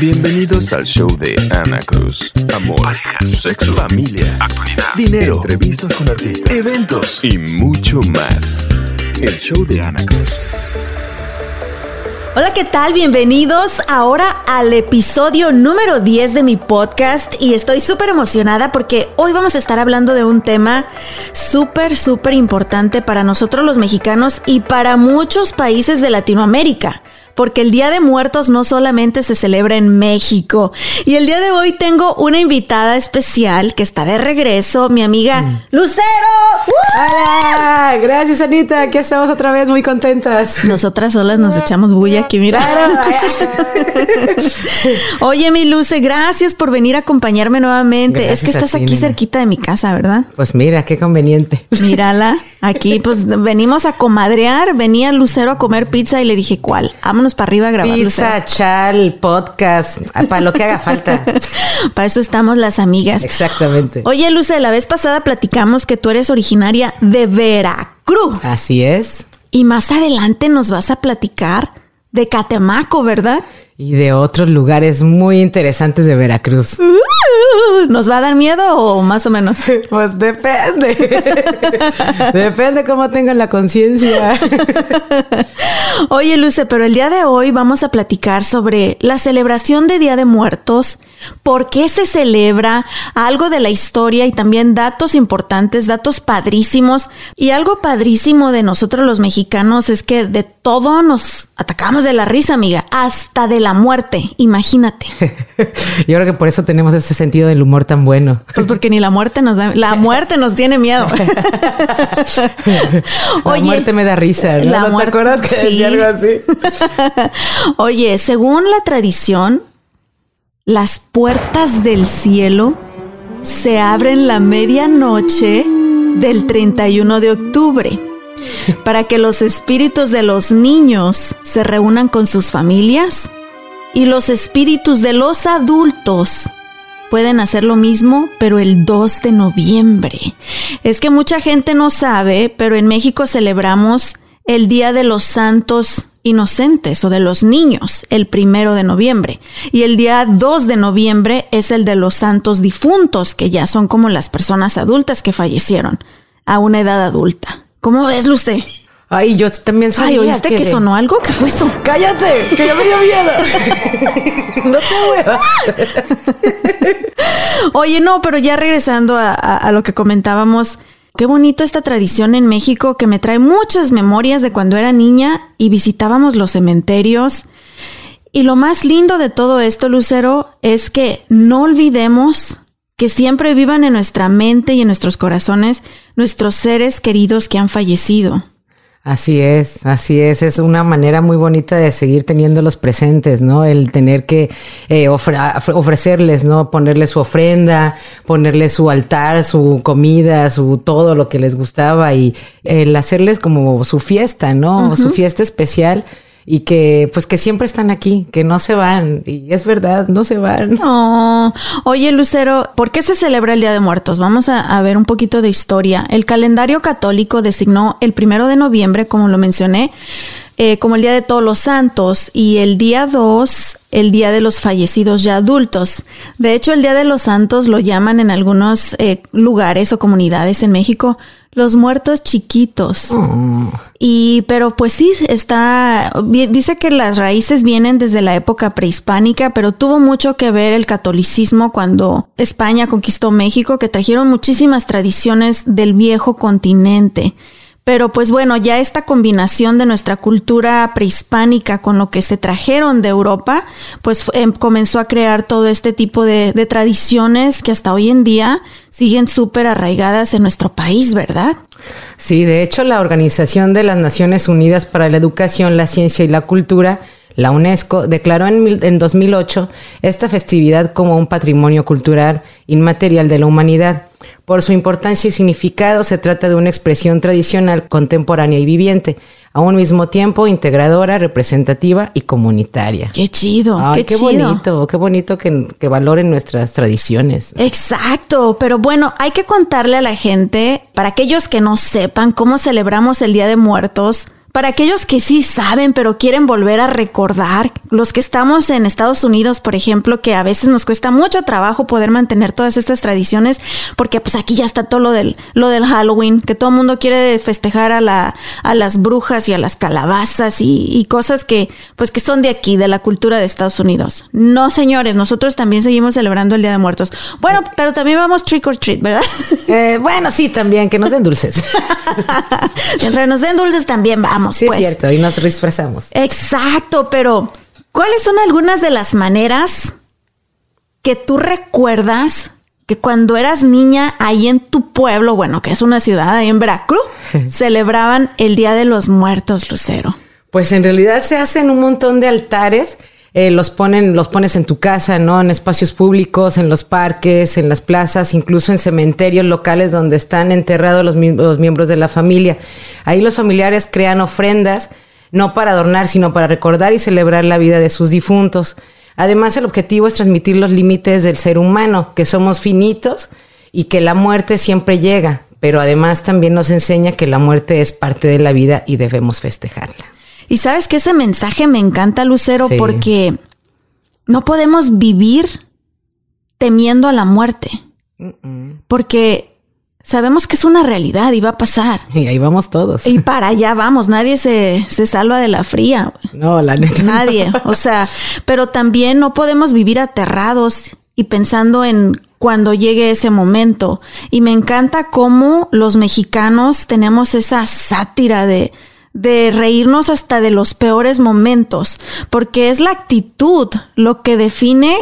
Bienvenidos al show de Ana Cruz. Amor, parejas, sexo, familia, actualidad, dinero, entrevistas con artistas, eventos y mucho más. El show de Ana Cruz. Hola, ¿qué tal? Bienvenidos ahora al episodio número 10 de mi podcast y estoy súper emocionada porque hoy vamos a estar hablando de un tema súper, súper importante para nosotros los mexicanos y para muchos países de Latinoamérica porque el Día de Muertos no solamente se celebra en México. Y el día de hoy tengo una invitada especial que está de regreso, mi amiga mm. Lucero. ¡Hola! Gracias, Anita. Aquí estamos otra vez muy contentas. Nosotras solas nos echamos bulla aquí, mira. Oye, mi Luce, gracias por venir a acompañarme nuevamente. es que estás aquí cerquita de mi casa, ¿verdad? Pues mira, qué conveniente. Mírala. Aquí, pues venimos a comadrear. Venía Lucero a comer pizza y le dije, ¿cuál? Vámonos para arriba a grabar. Pizza, chal, podcast, para lo que haga falta. para eso estamos las amigas. Exactamente. Oye, Luce, la vez pasada platicamos que tú eres originaria de Veracruz. Así es. Y más adelante nos vas a platicar de Catemaco, ¿verdad? y de otros lugares muy interesantes de Veracruz. Uh, ¿Nos va a dar miedo o más o menos? Pues depende. depende cómo tengan la conciencia. Oye, Luce, pero el día de hoy vamos a platicar sobre la celebración de Día de Muertos por qué se celebra, algo de la historia y también datos importantes, datos padrísimos. Y algo padrísimo de nosotros los mexicanos es que de todo nos atacamos de la risa, amiga, hasta de la muerte, imagínate. Yo creo que por eso tenemos ese sentido del humor tan bueno. Pues porque ni la muerte nos da, la muerte nos tiene miedo. la muerte me da risa, ¿no? La muerte, ¿Te acuerdas que decía algo así? Oye, según la tradición, las puertas del cielo se abren la medianoche del 31 de octubre para que los espíritus de los niños se reúnan con sus familias y los espíritus de los adultos pueden hacer lo mismo, pero el 2 de noviembre. Es que mucha gente no sabe, pero en México celebramos el Día de los Santos inocentes o de los niños el primero de noviembre. Y el día 2 de noviembre es el de los santos difuntos, que ya son como las personas adultas que fallecieron a una edad adulta. ¿Cómo ves, Luce? Ay, yo también sabía Ay, ¿oíste que... sonó algo? ¿Qué fue eso? ¡Cállate! ¡Que ya me dio miedo! no te Oye, no, pero ya regresando a lo que comentábamos, Qué bonito esta tradición en México que me trae muchas memorias de cuando era niña y visitábamos los cementerios. Y lo más lindo de todo esto, Lucero, es que no olvidemos que siempre vivan en nuestra mente y en nuestros corazones nuestros seres queridos que han fallecido. Así es, así es. Es una manera muy bonita de seguir teniéndolos presentes, ¿no? El tener que eh, ofrecerles, ¿no? Ponerles su ofrenda, ponerles su altar, su comida, su todo lo que les gustaba y el hacerles como su fiesta, ¿no? Su fiesta especial y que pues que siempre están aquí, que no se van. Y es verdad, no se van. No. Oye, Lucero, ¿por qué se celebra el Día de Muertos? Vamos a, ver un poquito de historia. El calendario católico designó el primero de noviembre, como lo mencioné, eh, como el Día de Todos los Santos y el día 2, el Día de los Fallecidos ya adultos. De hecho, el Día de los Santos lo llaman en algunos eh, lugares o comunidades en México los muertos chiquitos. Y, pero pues sí, está, dice que las raíces vienen desde la época prehispánica, pero tuvo mucho que ver el catolicismo cuando España conquistó México, que trajeron muchísimas tradiciones del viejo continente. Pero pues bueno, ya esta combinación de nuestra cultura prehispánica con lo que se trajeron de Europa, pues em, comenzó a crear todo este tipo de, de tradiciones que hasta hoy en día siguen súper arraigadas en nuestro país, ¿verdad? Sí, de hecho la Organización de las Naciones Unidas para la Educación, la Ciencia y la Cultura la UNESCO declaró en, mil- en 2008 esta festividad como un patrimonio cultural inmaterial de la humanidad. Por su importancia y significado, se trata de una expresión tradicional, contemporánea y viviente, a un mismo tiempo integradora, representativa y comunitaria. Qué chido, Ay, qué, qué, chido. bonito, qué bonito que, que valoren nuestras tradiciones. Exacto, pero bueno, hay que contarle a la gente, para aquellos que no sepan cómo celebramos el Día de Muertos, para aquellos que sí saben, pero quieren volver a recordar, los que estamos en Estados Unidos, por ejemplo, que a veces nos cuesta mucho trabajo poder mantener todas estas tradiciones, porque pues aquí ya está todo lo del, lo del Halloween, que todo el mundo quiere festejar a, la, a las brujas y a las calabazas y, y cosas que pues que son de aquí, de la cultura de Estados Unidos. No, señores, nosotros también seguimos celebrando el Día de Muertos. Bueno, pero también vamos trick or treat, ¿verdad? Eh, bueno, sí, también, que nos den dulces. Mientras nos den dulces también vamos. Sí, pues. es cierto, y nos disfrazamos. Exacto, pero ¿cuáles son algunas de las maneras que tú recuerdas que cuando eras niña ahí en tu pueblo, bueno, que es una ciudad ahí en Veracruz, celebraban el Día de los Muertos, Lucero? Pues en realidad se hacen un montón de altares. Eh, los ponen, los pones en tu casa, ¿no? En espacios públicos, en los parques, en las plazas, incluso en cementerios locales donde están enterrados los, los miembros de la familia. Ahí los familiares crean ofrendas, no para adornar, sino para recordar y celebrar la vida de sus difuntos. Además, el objetivo es transmitir los límites del ser humano, que somos finitos y que la muerte siempre llega, pero además también nos enseña que la muerte es parte de la vida y debemos festejarla. Y sabes que ese mensaje me encanta, Lucero, Sí. porque no podemos vivir temiendo a la muerte, porque sabemos que es una realidad y va a pasar. Y ahí vamos todos. Y para allá vamos, nadie se, se salva de la fría. No, la neta. no. Nadie. O sea, pero también no podemos vivir aterrados y pensando en cuando llegue ese momento. Y me encanta cómo los mexicanos tenemos esa sátira de, de reírnos hasta de los peores momentos, porque es la actitud lo que define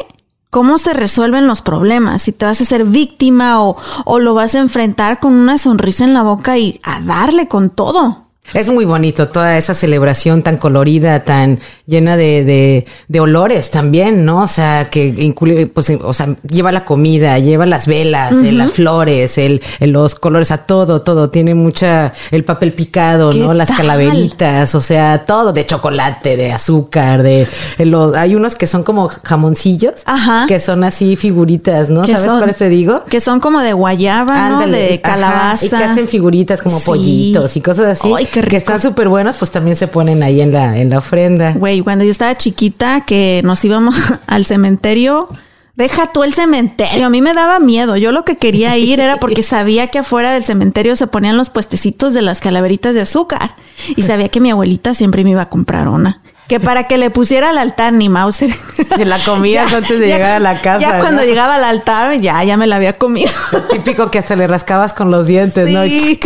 cómo se resuelven los problemas, si te vas a ser víctima o, o lo vas a enfrentar con una sonrisa en la boca y a darle con todo. Es muy bonito toda esa celebración tan colorida, tan llena de, de, de olores también, ¿no? O sea, que incluye, pues, o sea, lleva la comida, lleva las velas, eh, las flores, el, el- los colores, a todo, todo. Tiene mucha, el papel picado, ¿Qué ¿no? Las tal? calaveritas, o sea, todo de chocolate, de azúcar, de, de los, hay unos que son como jamoncillos, Ajá. que son así figuritas, ¿no? ¿Sabes son- cuáles te digo? Que son como de guayaba, ¿no? De ajá, calabaza. y que hacen figuritas como Sí. pollitos y cosas así. Ay, qué Que están súper buenos, pues también se ponen ahí en la, en la ofrenda. Güey, cuando yo estaba chiquita, que nos íbamos al cementerio, deja tú el cementerio. A mí me daba miedo. Yo lo que quería ir era porque sabía que afuera del cementerio se ponían los puestecitos de las calaveritas de azúcar. Y sabía que mi abuelita siempre me iba a comprar una. Que para que le pusiera al altar ni Mauser. Que la comías antes de llegar a la casa, Ya cuando ¿no? llegaba al altar, ya, ya me la había comido. Típico que hasta le rascabas con los dientes, ¿no? Sí.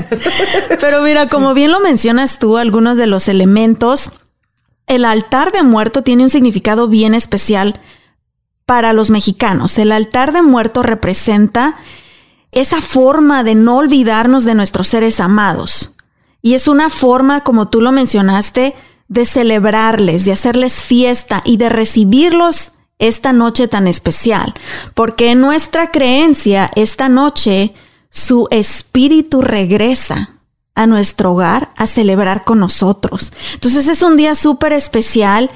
Pero mira, como bien lo mencionas tú, algunos de los elementos, el altar de muerto tiene un significado bien especial para los mexicanos. El altar de muerto representa esa forma de no olvidarnos de nuestros seres amados. Y es una forma, como tú lo mencionaste, de celebrarles, de hacerles fiesta y de recibirlos esta noche tan especial. Porque en nuestra creencia, esta noche, su espíritu regresa a nuestro hogar a celebrar con nosotros. Entonces es un día súper especial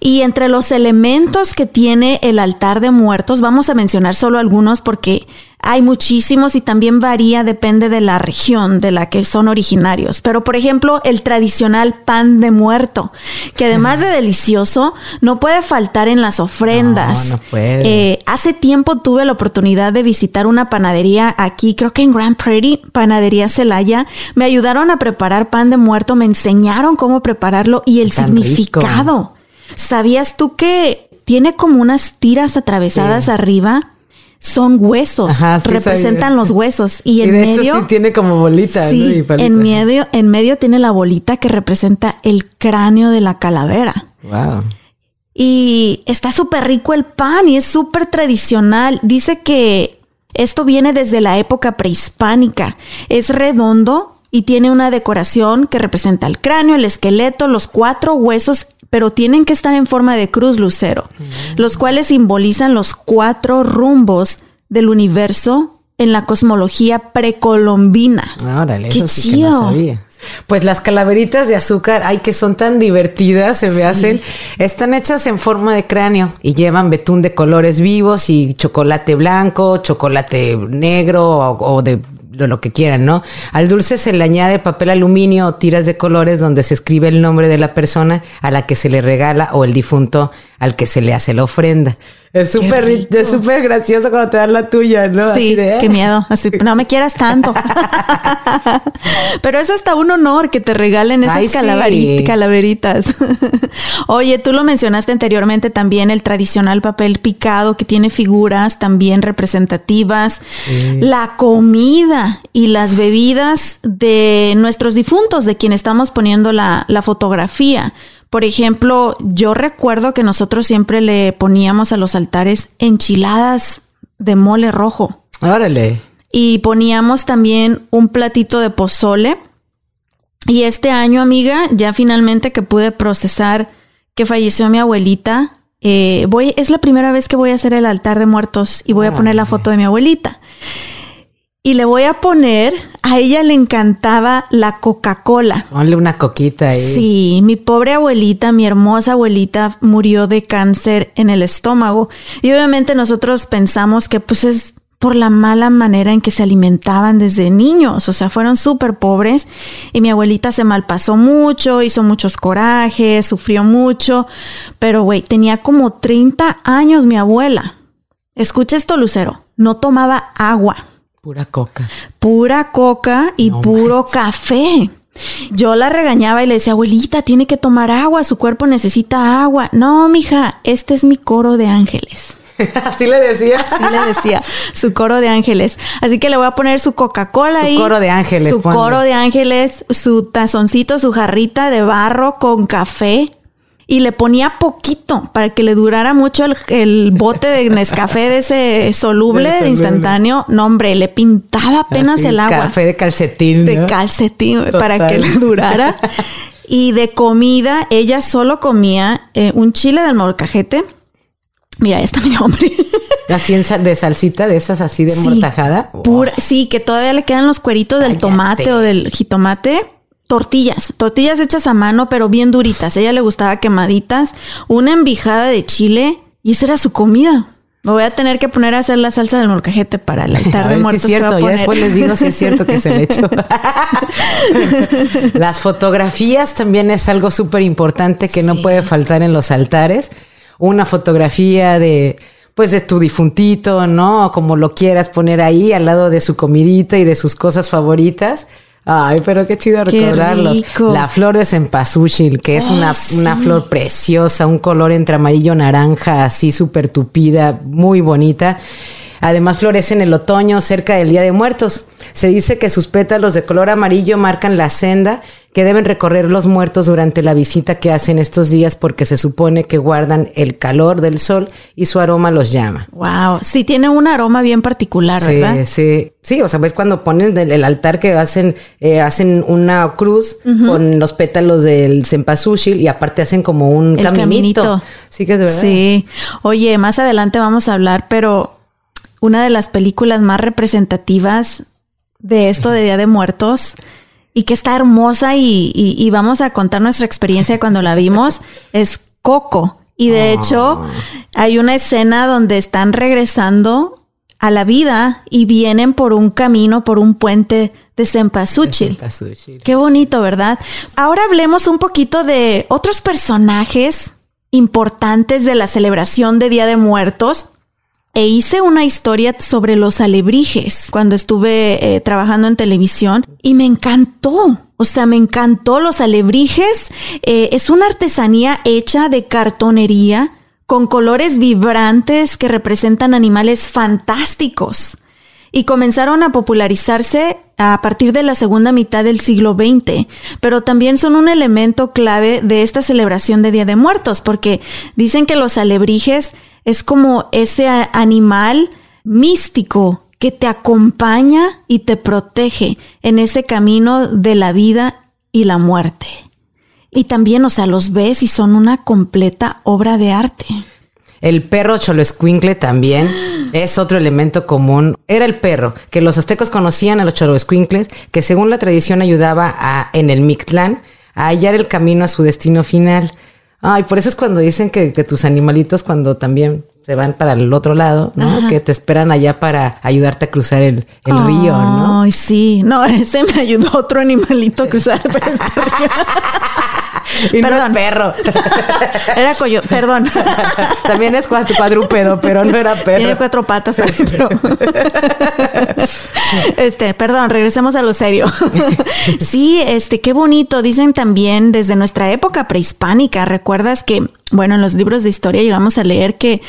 y entre los elementos que tiene el altar de muertos, vamos a mencionar solo algunos porque hay muchísimos y también varía, depende de la región de la que son originarios. Pero por ejemplo, el tradicional pan de muerto, que además de delicioso, no puede faltar en las ofrendas. No, no puede. Eh, hace tiempo tuve la oportunidad de visitar una panadería aquí, creo que en Grand Prairie, Panadería Celaya. Me ayudaron a preparar pan de muerto, me enseñaron cómo prepararlo y el Tan significado. ¿Sabías tú que tiene como unas tiras atravesadas Sí. arriba? Son huesos, Ajá, sí representan los huesos y Y en de medio hecho sí tiene como bolitas, sí, ¿no? Y en medio en medio tiene la bolita que representa el cráneo de la calavera. Wow. Y está súper rico el pan y es súper tradicional. Dice que esto viene desde la época prehispánica. Es redondo y tiene una decoración que representa el cráneo, el esqueleto, los cuatro huesos, pero tienen que estar en forma de cruz lucero, los cuales simbolizan los cuatro rumbos del universo en la cosmología precolombina. Órale, Qué eso sí que chido. no sabía. Pues las calaveritas de azúcar, ay, que son tan divertidas, se me hacen. Están hechas en forma de cráneo y llevan betún de colores vivos y chocolate blanco, chocolate negro o, de lo que quieran, ¿no? Al dulce se le añade papel aluminio o tiras de colores donde se escribe el nombre de la persona a la que se le regala o el difunto al que se le hace la ofrenda. Es súper es súper gracioso cuando te dan la tuya, ¿no? Así Sí, de, qué "Eh". miedo. Así, no me quieras tanto. Pero es hasta un honor que te regalen esas Ay, sí. calaveri- calaveritas. Oye, tú lo mencionaste anteriormente también, el tradicional papel picado que tiene figuras también representativas. La comida y las bebidas de nuestros difuntos, de quien estamos poniendo la, la fotografía. Por ejemplo, yo recuerdo que nosotros siempre le poníamos a los altares enchiladas de mole rojo. Órale. Y poníamos también un platito de pozole. Y este año, amiga, ya finalmente que pude procesar que falleció mi abuelita, eh, voy, es la primera vez que voy a hacer el altar de muertos y voy a poner la foto de mi abuelita. Y le voy a poner, a ella le encantaba la Coca-Cola. Ponle una coquita ahí. Sí, mi pobre abuelita, mi hermosa abuelita murió de cáncer en el estómago. Y obviamente nosotros pensamos que pues es por la mala manera en que se alimentaban desde niños. O sea, fueron súper pobres y mi abuelita se malpasó mucho, hizo muchos corajes, sufrió mucho. Pero güey, tenía como 30 años mi abuela. Escucha esto, Lucero. No tomaba agua Pura coca. pura coca y No puro café. Yo la regañaba y le decía, abuelita, tiene que tomar agua, su cuerpo necesita agua. No, mija, este es mi coro de ángeles. Así le decía. Así le decía, su coro de ángeles. Así que le voy a poner su Coca-Cola Su ahí. coro de ángeles, Su ponle. coro de ángeles, su tazoncito, su jarrita de barro con café. Y le ponía poquito para que le durara mucho el, el bote de Nescafé de ese soluble, de instantáneo. No, hombre, le pintaba apenas Así, el agua Café de calcetín. de ¿no? calcetín Total. para que le durara. Y de comida, ella solo comía eh, un chile del molcajete. Mira, ya está mi hombre. Así en sal- de salsita, de esas así de Sí, mortajada. Pura, sí, que todavía le quedan los cueritos del Cállate. tomate o del jitomate. Tortillas, tortillas hechas a mano, pero bien duritas. A ella le gustaba quemaditas. Una envijada de chile y esa era su comida. Me voy a tener que poner a hacer la salsa del molcajete para el altar A de si es que cierto, ya después les digo si es cierto que se le echó. Las fotografías también es algo súper importante que no puede faltar en los altares. Una fotografía de, pues de tu difuntito, ¿no? Como lo quieras poner ahí al lado de su comidita y de sus cosas favoritas. Ay, pero qué chido Qué recordarlos. rico. La flor de cempasúchil, que es Oh, una, sí. una flor preciosa, un color entre amarillo naranja, así súper tupida, muy bonita. Además florece en el otoño cerca del Día de Muertos. Se dice que sus pétalos de color amarillo marcan la senda que deben recorrer los muertos durante la visita que hacen estos días porque se supone que guardan el calor del sol y su aroma los llama. Wow, sí tiene un aroma bien particular, ¿verdad? Sí, sí, sí, o sea, ves cuando ponen el, el altar que hacen, eh, hacen una cruz con los pétalos del cempasúchil y aparte hacen como un El caminito. caminito. Sí que es verdad. Sí. Oye, más adelante vamos a hablar, pero una de las películas más representativas de esto de Día de Muertos y que está hermosa y, y- y vamos a contar nuestra experiencia cuando la vimos es Coco. Y de hecho, hay una escena donde están regresando a la vida y vienen por un camino, por un puente de cempasúchil. Cempasúchil. Qué bonito, ¿verdad? Ahora hablemos un poquito de otros personajes importantes de la celebración de Día de Muertos. E hice una historia sobre los alebrijes cuando estuve eh, trabajando en televisión y me encantó. O sea, me encantó los alebrijes. Eh, es una artesanía hecha de cartonería con colores vibrantes que representan animales fantásticos y comenzaron a popularizarse a partir de la segunda mitad del siglo XX, pero también son un elemento clave de esta celebración de Día de Muertos, porque dicen que los alebrijes es como ese animal místico que te acompaña y te protege en ese camino de la vida y la muerte. Y también, o sea, los ves y son una completa obra de arte. El perro Choloescuincle también es otro elemento común. Era el perro que los aztecos conocían a los Choloescuincles, que según la tradición ayudaba a, en el Mictlán a hallar el camino a su destino final. Ay, por eso es cuando dicen que, que tus animalitos, cuando también se van para el otro lado, ¿no? Que te esperan allá para ayudarte a cruzar el, el río, ¿no? Ay, sí. No, ese me ayudó otro animalito a cruzar por este río. Y no Perdón. es perro. Era coyo, perdón. También es cuad- cuadrúpedo, pero no era perro. Tiene cuatro patas también, pero. Este, perdón, regresemos a lo serio. Sí, este, qué bonito. Dicen también desde nuestra época prehispánica. ¿Recuerdas que, bueno, en los libros de historia llegamos a leer que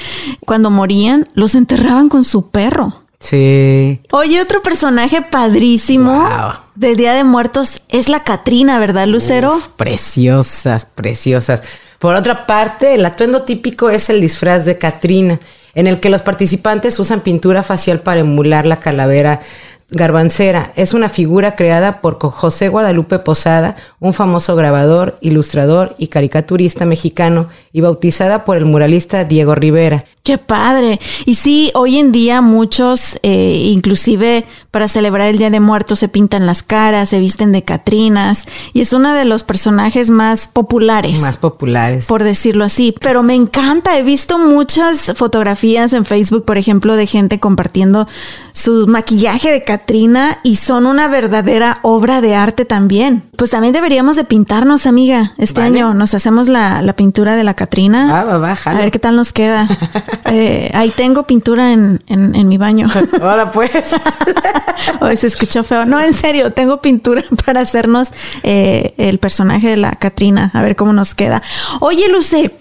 cuando morían los enterraban con su perro? Sí. Oye, otro personaje padrísimo Wow. de Día de Muertos es la Catrina, ¿verdad, Lucero? Uf, preciosas, preciosas. Por otra parte, el atuendo típico es el disfraz de Catrina, en el que los participantes usan pintura facial para emular la calavera garbancera. Es una figura creada por José Guadalupe Posada, un famoso grabador, ilustrador y caricaturista mexicano, y bautizada por el muralista Diego Rivera. Qué padre. Y sí, hoy en día muchos, eh, inclusive para celebrar el Día de Muertos, se pintan las caras, se visten de Catrinas, y es uno de los personajes más populares. Más populares. por decirlo así. Pero me encanta, he visto muchas fotografías en Facebook, por ejemplo, de gente compartiendo su maquillaje de Catrina y son una verdadera obra de arte también. Pues también deberíamos de pintarnos, amiga. Este Vale. año nos hacemos la, la pintura de la Catrina. Va, va, va. A ver qué tal nos queda. Eh, ahí tengo pintura en, en, en mi baño. Ahora pues. Hoy se escuchó feo. No, en serio, tengo pintura para hacernos eh, el personaje de la Catrina. A ver cómo nos queda. Oye, Luce,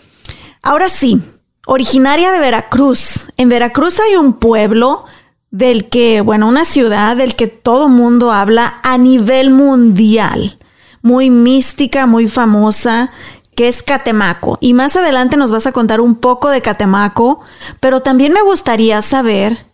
ahora sí, originaria de Veracruz. En Veracruz hay un pueblo del que, bueno, una ciudad del que todo mundo habla a nivel mundial. Muy mística, muy famosa, que es Catemaco. Y más adelante nos vas a contar un poco de Catemaco, pero también me gustaría saber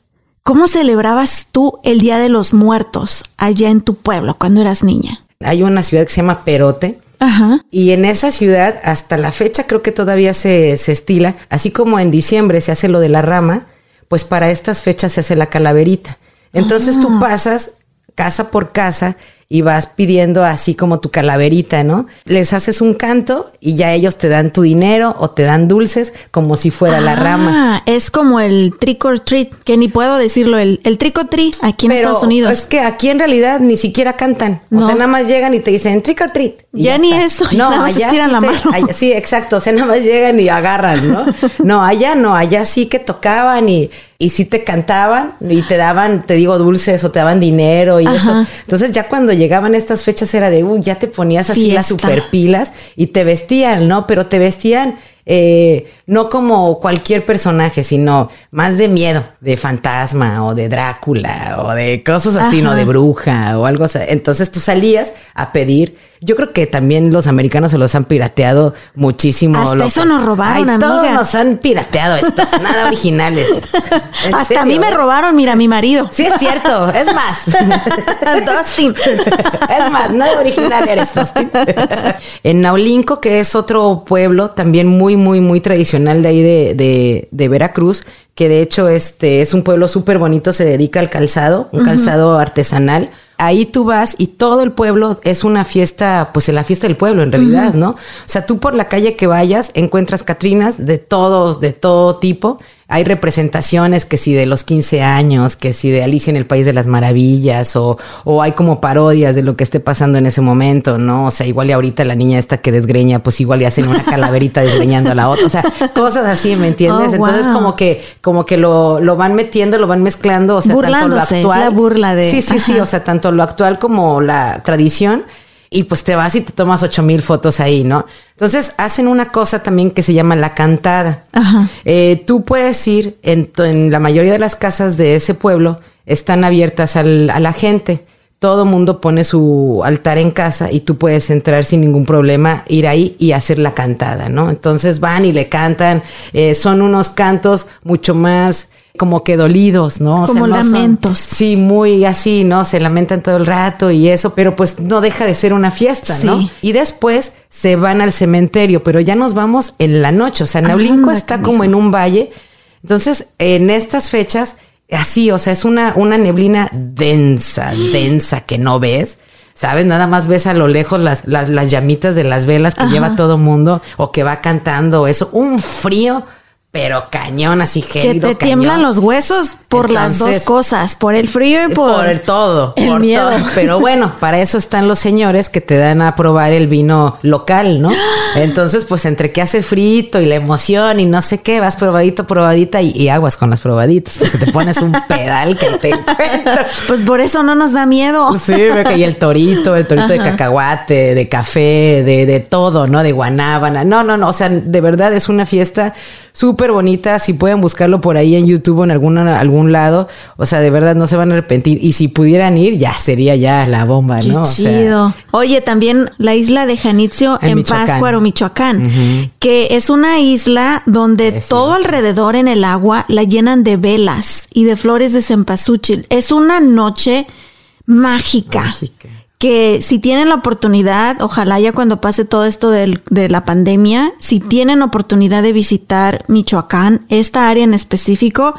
¿Cómo celebrabas tú el Día de los Muertos allá en tu pueblo cuando eras niña? Hay una ciudad que se llama Perote, Ajá. Y en esa ciudad, hasta la fecha, creo que todavía se, se estila, así como en diciembre se hace lo de la rama, pues para estas fechas se hace la calaverita. Entonces tú pasas casa por casa y vas pidiendo así como tu calaverita, ¿no? Les haces un canto y ya ellos te dan tu dinero o te dan dulces como si fuera la rama. Ah, es como el trick or treat, que ni puedo decirlo, el, el trick or treat aquí en Pero Estados Unidos. es que aquí en realidad ni siquiera cantan. O No. sea, nada más llegan y te dicen trick or treat. Ya ni eso, ya nada más allá estiran sí la te- mano. allá- sí, exacto. O sea, nada más llegan y agarran, ¿no? No, allá no, allá sí que tocaban y, y sí te cantaban y te daban, te digo, dulces o te daban dinero y Ajá. eso. Entonces ya cuando llegaban estas fechas era de, uy, ya te ponías así las Fiesta. super pilas y te vestían, ¿no? Pero te vestían eh, no como cualquier personaje, sino más de miedo, de fantasma o de Drácula o de cosas así, Ajá. ¿no? De bruja o algo así. Entonces tú salías a pedir. Yo creo que también los americanos se los han pirateado muchísimo. Hasta eso nos robaron, Ay, Todos amiga. nos han pirateado estos, nada originales. ¿En Hasta a mí me robaron, mira, mi marido. Sí, es cierto. Es más. Dustin. Es más, nada original eres, Dustin. En Naulinco, que es otro pueblo también muy, muy, muy tradicional de ahí de, de- de Veracruz, que de hecho este es un pueblo súper bonito, se dedica al calzado, un calzado artesanal. Ahí tú vas y todo el pueblo es una fiesta, pues es la fiesta del pueblo en realidad, ¿no? O sea, tú por la calle que vayas encuentras Catrinas de todos, de todo tipo. Hay representaciones que si de los 15 años, que si de Alicia en el País de las Maravillas, o, o hay como parodias de lo que esté pasando en ese momento, ¿no? O sea, igual y ahorita la niña esta que desgreña, pues igual y hacen una calaverita desgreñando a la otra. O sea, cosas así, ¿me entiendes? Oh, Entonces, como que, como que lo, lo van metiendo, lo van mezclando, o sea, tanto lo es actual. la burla de- Sí, sí, sí, o sea, tanto lo actual como la tradición. Y pues te vas y te tomas ocho mil fotos ahí, ¿no? Entonces hacen una cosa también que se llama la cantada. Ajá. Eh, tú puedes ir en, en la mayoría de las casas de ese pueblo, están abiertas al- a la gente. Todo mundo pone su altar en casa y tú puedes entrar sin ningún problema, ir ahí y hacer la cantada, ¿no? Entonces van y le cantan. eh, son unos cantos mucho más como que dolidos, ¿no? O Como no son- lamentos. sí, muy así, ¿no? Se lamentan todo el rato y eso, pero pues no deja de ser una fiesta, ¿no? Y después se van al cementerio, pero ya nos vamos en la noche. O sea, Naulinco Anda, está como en un valle. Entonces, en estas fechas, así, o sea, es una, una neblina densa, densa que no ves. ¿Sabes? Nada más ves a lo lejos las, las, las llamitas de las velas que lleva todo mundo o que va cantando eso. Un frío, pero cañón, así Que gélido. te tiemblan los huesos por las dos cosas, por el frío y por, Por el todo. el por miedo. todo. Pero bueno, para eso están los señores que te dan a probar el vino local, ¿no? Entonces, pues entre que hace frito y la emoción y no sé qué, vas probadito, probadita y, y aguas con las probaditas, porque te pones un pedal que te encuentras. Pues por eso no nos da miedo. Sí, veo que y el torito, el torito de cacahuate, de café, de, de todo, ¿no? De guanábana. No, no, no. O sea, de verdad es una fiesta súper bonita. Si pueden buscarlo por ahí en YouTube o en alguna, algún lado, o sea, de verdad no se van a arrepentir. Y si pudieran ir, ya sería ya la bomba, Qué ¿no? O sea, chido. Oye, también la isla de Janitzio En en, Michoacán. Pátzcuaro, Michoacán, que es una isla donde sí, todo sí. alrededor en el agua la llenan de velas y de flores de cempasúchil. Es una noche mágica. Mágica. Que si tienen la oportunidad, ojalá ya cuando pase todo esto del- de la pandemia, si tienen oportunidad de visitar Michoacán, esta área en específico,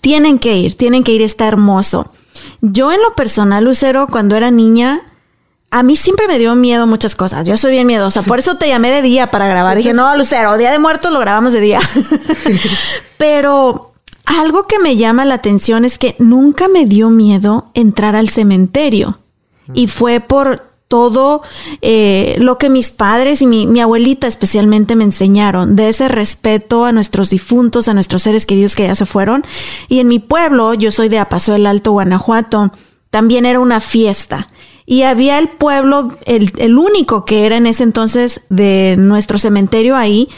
tienen que ir, tienen que ir, está hermoso. Yo en lo personal, Lucero, cuando era niña, a mí siempre me dio miedo muchas cosas. Yo soy bien miedosa. Por eso te llamé de día para grabar. Dije, no, Lucero, Día de Muertos lo grabamos de día. Pero algo que me llama la atención es que nunca me dio miedo entrar al cementerio. Y fue por todo eh, lo que mis padres y mi, mi abuelita especialmente me enseñaron, de ese respeto a nuestros difuntos, a nuestros seres queridos que ya se fueron. Y en mi pueblo, yo soy de Apaso del Alto, Guanajuato, también era una fiesta. Y había el pueblo, el, el único que era en ese entonces de nuestro cementerio ahí,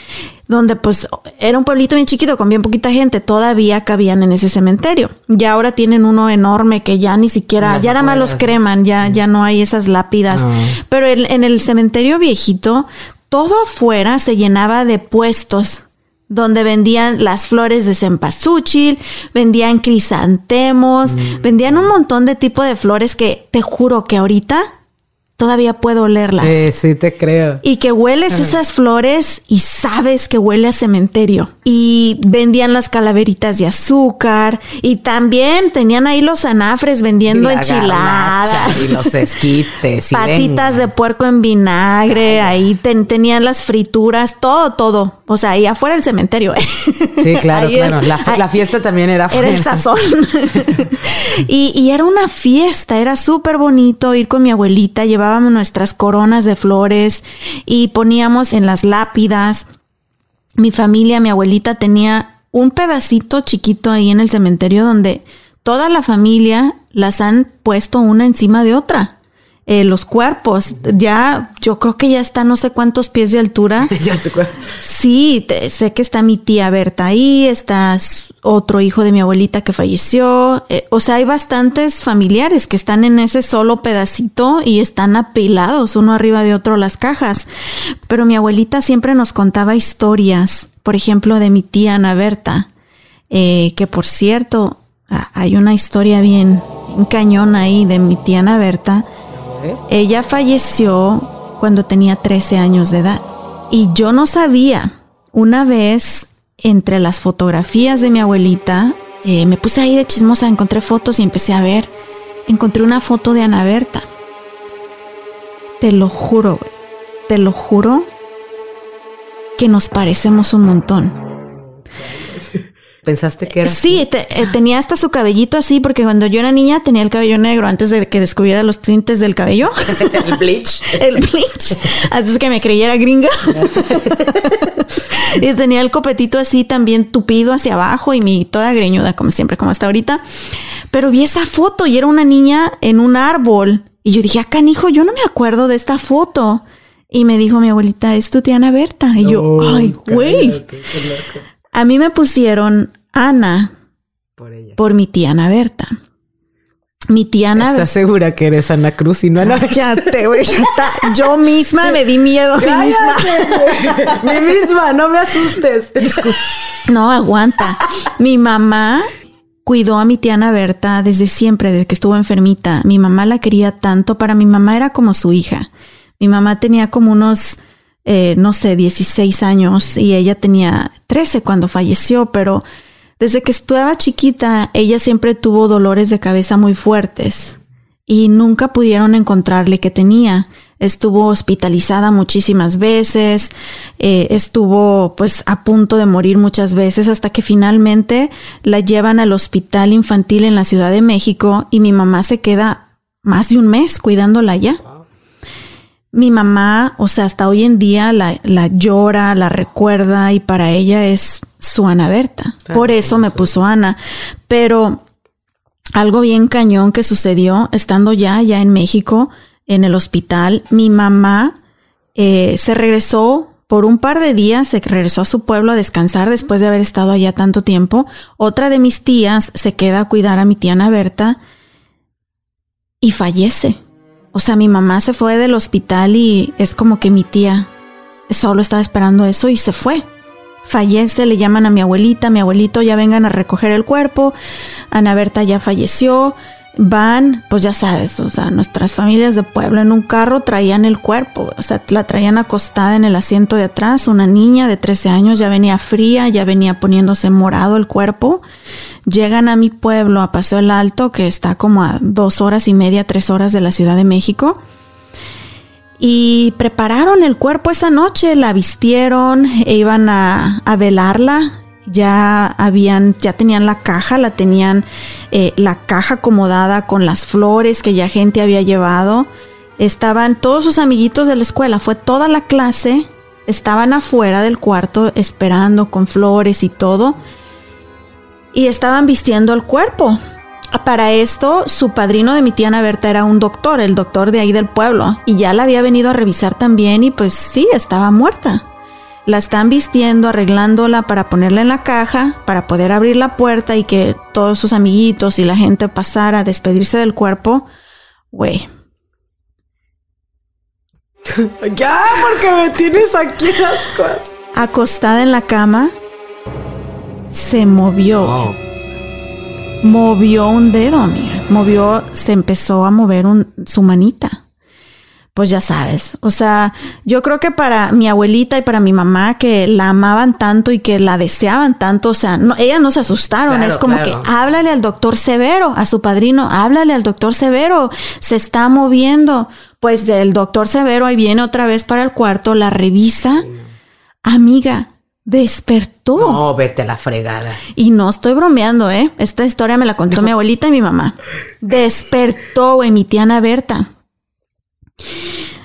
donde pues era un pueblito bien chiquito con bien poquita gente, todavía cabían en ese cementerio. Y ahora tienen uno enorme que ya ni siquiera, Las ya nada más los creman, ya, ya no hay esas lápidas. Ah. Pero en, en el cementerio viejito, todo afuera se llenaba de puestos donde vendían las flores de cempasúchil, vendían crisantemos, Mm. vendían un montón de tipo de flores que te juro que ahorita todavía puedo olerlas. Eh, sí, te creo. Y que hueles esas flores y sabes que huele a cementerio. Y vendían las calaveritas de azúcar. Y también tenían ahí los anafres vendiendo Y enchiladas. Y los esquites. y Patitas venga. de puerco en vinagre, ahí ten- tenían las frituras, todo, todo. O sea, ahí afuera del cementerio. ¿eh? Sí, claro, Ahí claro. La, ahí- la fiesta también era Era el sazón. y, y era una fiesta, era súper bonito ir con mi abuelita, nuestras coronas de flores y poníamos en las lápidas. Mi familia, mi abuelita tenía un pedacito chiquito ahí en el cementerio donde toda la familia las han puesto una encima de otra. Eh, los cuerpos, ya, yo creo que ya está no sé cuántos pies de altura. Ya. Sí, te- sé que está mi tía Berta ahí, está otro hijo de mi abuelita que falleció. eh, o sea, hay bastantes familiares que están en ese solo pedacito y están apilados uno arriba de otro las cajas. Pero mi abuelita siempre nos contaba historias, por ejemplo, de mi tía Ana Berta, eh, que por cierto, hay una historia bien, bien cañón ahí de mi tía Ana Berta. Ella falleció cuando tenía 13 años de edad. Y yo no sabía. Una vez, entre las fotografías de mi abuelita, eh, me puse ahí de chismosa, encontré fotos y empecé a ver. Encontré una foto de Ana Berta. Te lo juro. Te lo juro que nos parecemos un montón. ¿Pensaste que era? Sí, te- eh, tenía hasta su cabellito así, porque cuando yo era niña tenía el cabello negro antes de que descubriera los tintes del cabello. el bleach. el bleach antes de que me creyera gringa. y tenía el copetito así también tupido hacia abajo y mi toda greñuda como siempre, como hasta ahorita. Pero vi esa foto y era una niña en un árbol Y yo dije, ah, canijo, yo no me acuerdo de esta foto. Y me dijo mi abuelita, es tu tía Ana Berta. Y yo, Oh, ay, güey. A mí me pusieron Ana Por ella. por mi tía Ana Berta. Mi tía Ana ¿Estás segura que eres Ana Cruz y no Ana Cállate, güey, ya está. Yo misma me di miedo a mí misma. Mi misma, no me asustes. No, aguanta. Mi mamá cuidó a mi tía Ana Berta desde siempre, desde que estuvo enfermita. Mi mamá la quería tanto. Para mi mamá era como su hija. Mi mamá tenía como unos, eh, no sé, 16 años y ella tenía 13 cuando falleció, pero desde que estaba chiquita, ella siempre tuvo dolores de cabeza muy fuertes y nunca pudieron encontrarle qué tenía. Estuvo hospitalizada muchísimas veces, eh, estuvo pues a punto de morir muchas veces hasta que finalmente la llevan al hospital infantil en la Ciudad de México y mi mamá se queda más de un mes cuidándola ya. Mi mamá, o sea, hasta hoy en día la, la llora, la recuerda y para ella es su Ana Berta. Por eso me puso Ana. Pero algo bien cañón que sucedió estando ya, ya en México, en el hospital, mi mamá eh, se regresó por un par de días, se regresó a su pueblo a descansar después de haber estado allá tanto tiempo. Otra de mis tías se queda a cuidar a mi tía Ana Berta y fallece. O sea, mi mamá se fue del hospital y es como que mi tía solo estaba esperando eso y se fue. Fallece, le llaman a mi abuelita, mi abuelito ya vengan a recoger el cuerpo, Ana Berta ya falleció, van, pues ya sabes, o sea, nuestras familias de pueblo en un carro traían el cuerpo, o sea, la traían acostada en el asiento de atrás, una niña de 13 años ya venía fría, ya venía poniéndose morado el cuerpo, llegan a mi pueblo, a Paseo el Alto, que está como a dos horas y media, tres horas de la Ciudad de México, y prepararon el cuerpo esa noche, la vistieron, e iban a, a velarla. Ya habían, ya tenían la caja, la tenían eh, la caja acomodada con las flores que ya gente había llevado. Estaban todos sus amiguitos de la escuela, fue toda la clase, estaban afuera del cuarto esperando con flores y todo. Y estaban vistiendo el cuerpo. Para esto, su padrino de mi tía Ana Berta era un doctor, el doctor de ahí del pueblo, y ya la había venido a revisar también y pues sí, estaba muerta. La están vistiendo, arreglándola para ponerla en la caja, para poder abrir la puerta y que todos sus amiguitos y la gente pasara a despedirse del cuerpo. Güey, Ya, porque me tienes aquí las cosas. acostada en la cama, se movió. Movió un dedo, amiga. Movió, se empezó a mover un, su manita. Pues ya sabes. O sea, yo creo que para mi abuelita y para mi mamá que la amaban tanto y que la deseaban tanto, o sea, no, ellas no se asustaron. Claro, es como claro. que háblale al doctor Severo, a su padrino, háblale al doctor Severo, se está moviendo. Pues el doctor Severo ahí viene otra vez para el cuarto, la revisa. Amiga, despertó. No, vete a la fregada. Y no estoy bromeando, ¿eh? Esta historia me la contó mi abuelita y mi mamá. Despertó, güey, mi tía Ana Berta.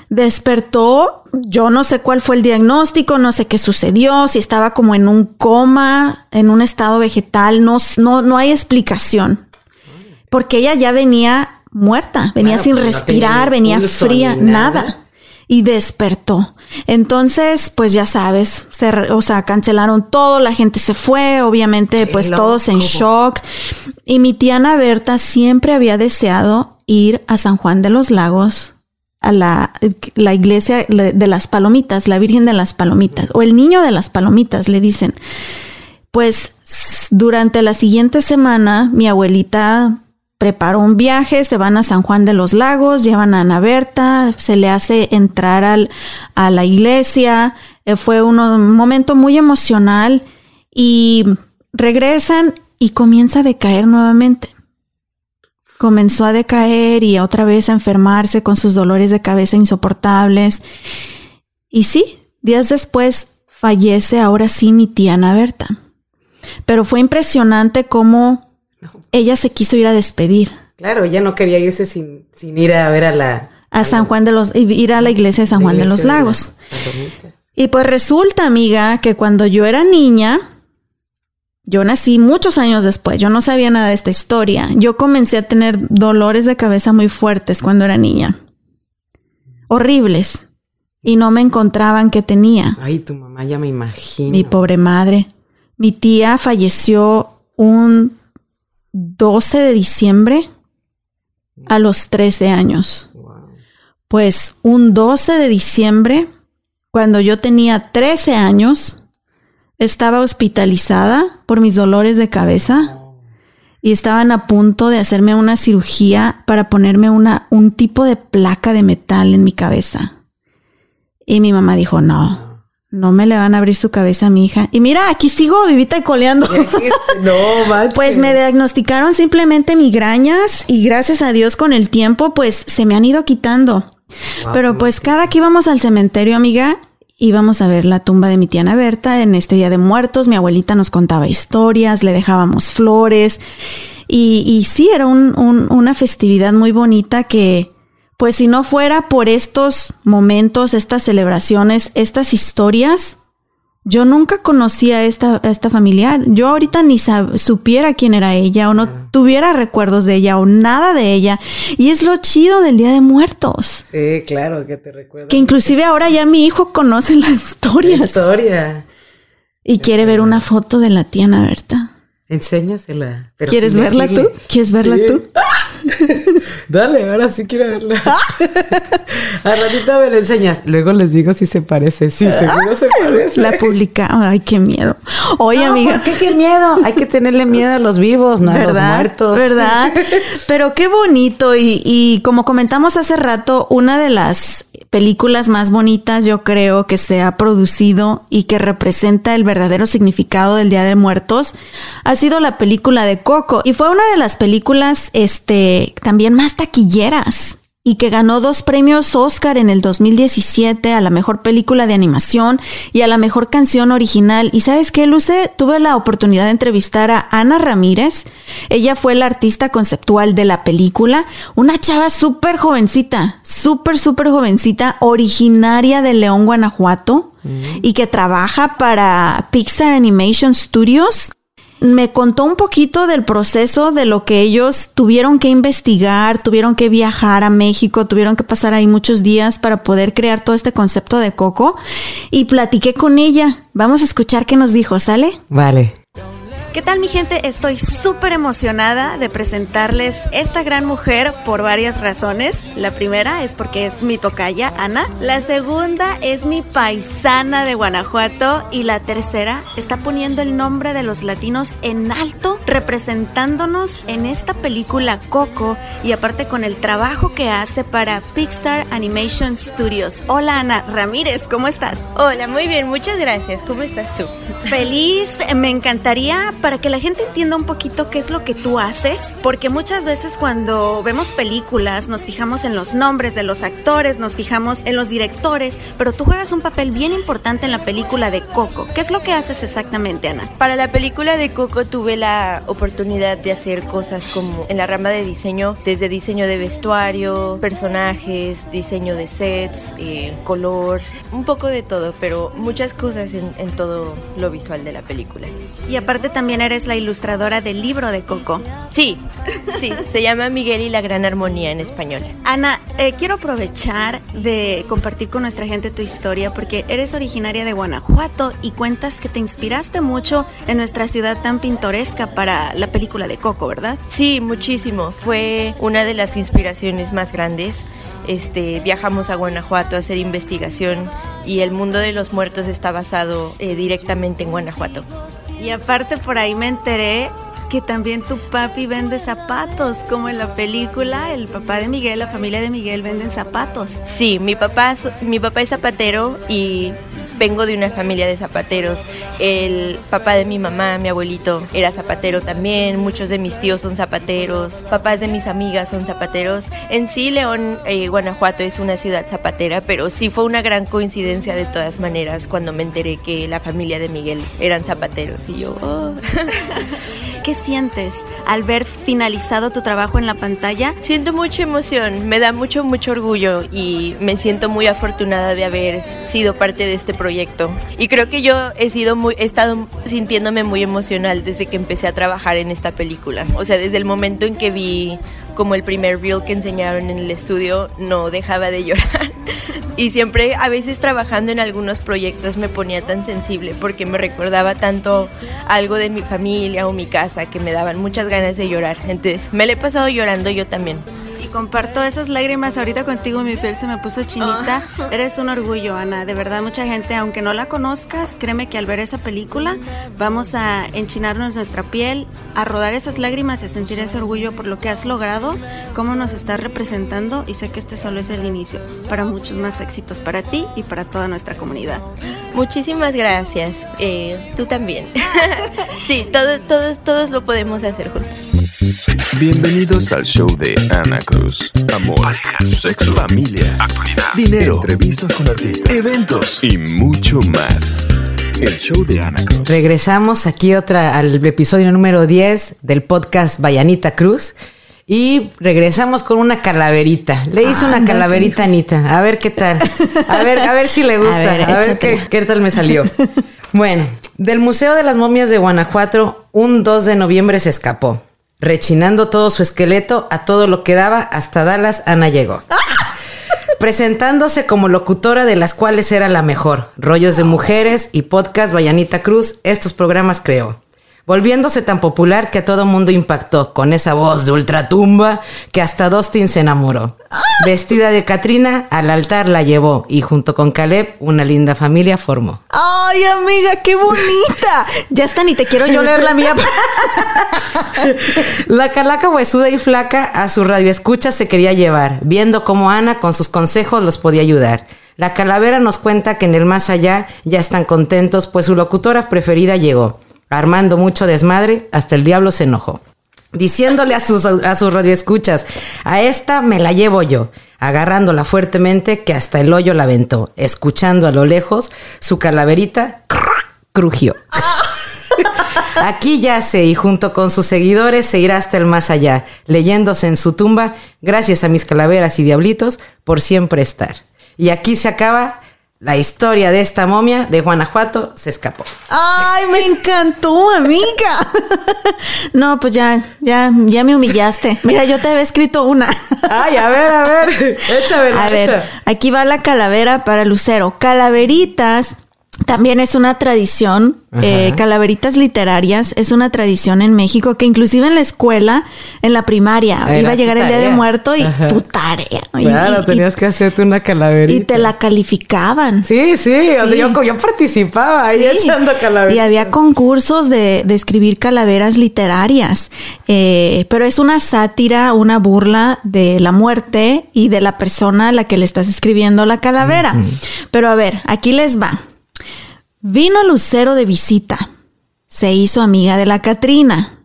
Despertó, yo no sé cuál fue el diagnóstico, no sé qué sucedió, si estaba como en un coma, en un estado vegetal, no, no, no hay explicación. Porque ella ya venía muerta, venía Claro, sin pues, no respirar, venía fría, nada y despertó. Entonces, pues ya sabes, se, o sea, cancelaron todo, la gente se fue, obviamente, pues todos en shock. Y mi tía Ana Berta siempre había deseado ir a San Juan de los Lagos, a la, la iglesia de las palomitas, la Virgen de las Palomitas, o el niño de las palomitas, le dicen. Pues durante la siguiente semana, mi abuelita preparó un viaje, se van a San Juan de los Lagos, llevan a Ana Berta, se le hace entrar al, a la iglesia, eh, fue un momento muy emocional y regresan y comienza a decaer nuevamente. Comenzó a decaer y otra vez a enfermarse con sus dolores de cabeza insoportables. Y sí, días después fallece ahora sí mi tía Ana Berta. Pero fue impresionante cómo ella se quiso ir a despedir Claro, ella no quería irse sin, sin ir a ver a la. a San Juan de los, ir a la iglesia de San Juan de los Lagos. las. Y pues resulta, amiga, que cuando yo era niña, Yo nací muchos años después, yo no sabía nada de esta historia. Yo comencé a tener dolores de cabeza muy fuertes cuando era niña. Horribles. Y no me encontraban qué tenía. Ay, tu mamá ya me imagino. Mi pobre madre. Mi tía falleció un 12 de diciembre a los 13 años. Wow. Pues un 12 de diciembre, cuando yo tenía 13 años, estaba hospitalizada por mis dolores de cabeza y estaban a punto de hacerme una cirugía para ponerme una, un tipo de placa de metal en mi cabeza. Y mi mamá dijo, no, no me le van a abrir su cabeza a mi hija. Y mira, aquí sigo vivita y coleando. No, manches. Pues me diagnosticaron simplemente migrañas y gracias a Dios con el tiempo pues se me han ido quitando. Pero pues cada que íbamos al cementerio, amiga, íbamos a ver la tumba de mi tía Ana Berta en este Día de Muertos. Mi abuelita nos contaba historias, le dejábamos flores. Y, y sí, era un- un- una festividad muy bonita que, pues si no fuera por estos momentos, estas celebraciones, estas historias, yo nunca conocía a esta, a esta familiar. Yo ahorita ni supiera quién era ella o no tuviera recuerdos de ella o nada de ella. Y es lo chido del Día de Muertos. Sí, claro, que te recuerdo. Que inclusive ahora ya mi hijo conoce las La historias historia. y quiere ver una foto de la tía Ana Berta. Enséñasela. Pero ¿Quieres verla sigue. tú? ¿Quieres verla Sí. tú? Dale, ahora sí quiero verla. A ratito me la enseñas. Luego les digo si se parece. Sí, seguro se parece. La publica. Ay, qué miedo. Oye, No, amiga. ¿por qué qué miedo? Hay que tenerle miedo a los vivos, no a los muertos. ¿Verdad? Pero qué bonito. Y, y como comentamos hace rato, una de las películas más bonitas, yo creo, que se ha producido y que representa el verdadero significado del Día de Muertos, ha sido la película de Coco. Y fue una de las películas, este, también más taquilleras. Y que ganó dos premios Oscar en el 2017 a la mejor película de animación y a la mejor canción original. ¿Y sabes qué, Luce? Tuve la oportunidad de entrevistar a Ana Ramírez. Ella fue la artista conceptual de la película. Una chava súper jovencita, súper, súper jovencita, originaria de León, Guanajuato, y que trabaja para Pixar Animation Studios me contó un poquito del proceso de lo que ellos tuvieron que investigar, tuvieron que viajar a México, tuvieron que pasar ahí muchos días para poder crear todo este concepto de Coco y platiqué con ella. Vamos a escuchar qué nos dijo, ¿sale? Vale. ¿Qué tal mi gente? Estoy súper emocionada de presentarles esta gran mujer por varias razones. La primera es porque es mi tocaya, Ana. La segunda es mi paisana de Guanajuato. Y la tercera está poniendo el nombre de los latinos en alto, representándonos en esta película Coco. Y aparte con el trabajo que hace para Pixar Animation Studios. Hola Ana Ramírez, ¿cómo estás? Hola, muy bien, muchas gracias. ¿Cómo estás tú? Feliz, me encantaría para que la gente entienda un poquito qué es lo que tú haces, porque muchas veces cuando vemos películas nos fijamos en los nombres de los actores, nos fijamos en los directores, pero tú juegas un papel bien importante en la película de Coco. ¿Qué es lo que haces exactamente, Ana? Para la película de Coco tuve la oportunidad de hacer cosas como en la rama de diseño, desde diseño de vestuario, personajes, diseño de sets, eh, color, un poco de todo, pero muchas cosas en, en todo lo visual de la película. Y aparte también eres la ilustradora del libro de Coco. Sí, sí, se llama Miguel y la Gran Armonía en español. Ana, eh, quiero aprovechar de compartir con nuestra gente tu historia porque eres originaria de Guanajuato y cuentas que te inspiraste mucho en nuestra ciudad tan pintoresca para la película de Coco, ¿verdad? Sí, muchísimo. Fue una de las inspiraciones más grandes. Este, viajamos a Guanajuato a hacer investigación y el mundo de los muertos está basado eh, directamente en Guanajuato. Y aparte por ahí me enteré que también tu papi vende zapatos, como en la película, el papá de Miguel, la familia de Miguel venden zapatos. Sí, mi papá, mi papá es zapatero y vengo de una familia de zapateros. El papá de mi mamá, mi abuelito, era zapatero también. Muchos de mis tíos son zapateros. Papás de mis amigas son zapateros. En sí, León, eh, Guanajuato es una ciudad zapatera, pero sí fue una gran coincidencia de todas maneras cuando me enteré que la familia de Miguel eran zapateros y yo. oh. ¿qué sientes al ver finalizado tu trabajo en la pantalla? Siento mucha emoción, me da mucho, mucho orgullo y me siento muy afortunada de haber sido parte de este proyecto. Y creo que yo he sido muy, he estado sintiéndome muy emocional desde que empecé a trabajar en esta película. O sea, desde el momento en que vi como el primer reel que enseñaron en el estudio, no dejaba de llorar. Y siempre, a veces trabajando en algunos proyectos, me ponía tan sensible porque me recordaba tanto algo de mi familia o mi casa que me daban muchas ganas de llorar. Entonces, me le he pasado llorando yo también. Y comparto esas lágrimas ahorita contigo, mi piel se me puso chinita. Eres un orgullo, Ana. De verdad, mucha gente, aunque no la conozcas, créeme que al ver esa película vamos a enchinarnos nuestra piel, a rodar esas lágrimas y a sentir ese orgullo por lo que has logrado, cómo nos estás representando y sé que este solo es el inicio para muchos más éxitos para ti y para toda nuestra comunidad. Muchísimas gracias. Eh, tú también. sí, todos, todos, todos lo podemos hacer juntos. Bienvenidos al show de Ana Cruz. Amor, parejas, sexo, familia, actualidad, dinero, entrevistas con artistas, eventos y mucho más. El show de Ana Cruz. Regresamos aquí otra al episodio número 10 del podcast Bayanita Cruz. Y regresamos con una calaverita. Le hice una calaverita a Anita. A ver qué tal. A ver, a ver si le gusta. A ver, ver, qué, qué tal me salió. Bueno, del Museo de las Momias de Guanajuato, un 2 de noviembre se escapó. Rechinando todo su esqueleto a todo lo que daba, hasta Dallas Ana llegó. Presentándose como locutora de las cuales era la mejor. Rollos de mujeres y podcast Bayanita Cruz, estos programas creó. Volviéndose tan popular que a todo mundo impactó con esa voz de ultratumba que hasta Dustin se enamoró. Vestida de Katrina, al altar la llevó y junto con Caleb una linda familia formó. Ay, amiga, qué bonita. Ya está, ni te quiero yo leer la mía. La calaca huesuda y flaca a su radio escucha se quería llevar, viendo cómo Ana con sus consejos los podía ayudar. La calavera nos cuenta que en el más allá ya están contentos, pues su locutora preferida llegó, armando mucho desmadre, hasta el diablo se enojó. Diciéndole a sus, a sus radioescuchas, a esta me la llevo yo, agarrándola fuertemente que hasta el hoyo la aventó, escuchando a lo lejos, su calaverita crujió. Aquí yace y junto con sus seguidores se irá hasta el más allá, leyéndose en su tumba, gracias a mis calaveras y diablitos, por siempre estar. Y aquí se acaba la historia de esta momia de Guanajuato, se escapó. Ay, me encantó, amiga. No, pues ya, ya, ya me humillaste. Mira, yo te había escrito una. Ay, a ver, a ver, échamela, A ver, aquí va la calavera para Lucero. Calaveritas también es una tradición, eh, calaveritas literarias, es una tradición en México que inclusive en la escuela, en la primaria, Era iba a llegar el día de muerto y Ajá. tu tarea. Claro, y- tenías que hacerte una calaverita. y te la calificaban. Sí, sí, o sea, yo, yo participaba ahí echando calaveritas. Y había concursos de, de escribir calaveras literarias. Eh, pero es una sátira, una burla de la muerte y de la persona a la que le estás escribiendo la calavera. Pero a ver, aquí les va. Vino Lucero de visita. Se hizo amiga de la Catrina.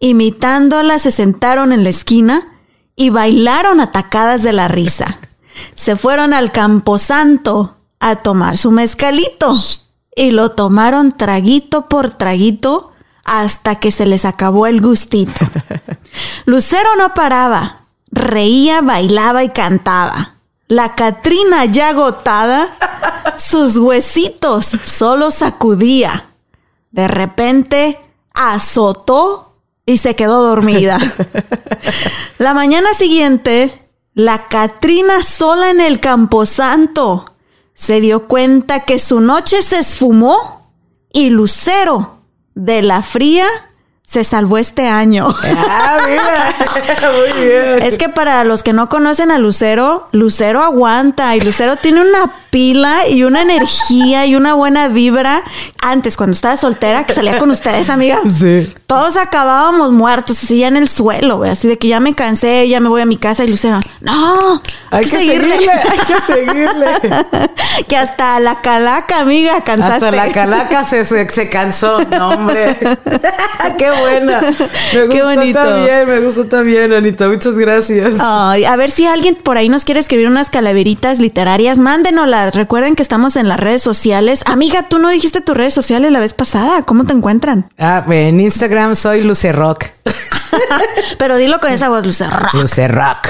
Imitándola se sentaron en la esquina y bailaron atacadas de la risa. Se fueron al Camposanto a tomar su mezcalito y lo tomaron traguito por traguito hasta que se les acabó el gustito. Lucero no paraba, reía, bailaba y cantaba. La Catrina ya agotada, sus huesitos solo sacudía. De repente azotó y se quedó dormida. La mañana siguiente, la Catrina sola en el camposanto se dio cuenta que su noche se esfumó y Lucero de la fría se salvó este año. Ah, mira, muy bien. Es que para los que no conocen a Lucero, Lucero aguanta y Lucero tiene una pila y una energía y una buena vibra. Antes, cuando estaba soltera, que salía con ustedes, amiga. Sí. Todos acabábamos muertos, así ya en el suelo, güey, así de que ya me cansé, ya me voy a mi casa y Lucero, no, Hay que seguirle, hay que seguirle. que hasta la calaca, amiga, cansaste. Hasta la calaca se, se, se cansó. No, hombre. Qué buena. Me gustó bonito. también, me gustó también, Anita. Muchas gracias. Ay, a ver si alguien por ahí nos quiere escribir unas calaveritas literarias, mándenoslas Recuerden que estamos en las redes sociales. Amiga, tú no dijiste tus redes sociales la vez pasada. ¿Cómo te encuentran? Ah, en Instagram soy Lucerrock. Pero dilo con esa voz, Lucerrock. Lucerrock.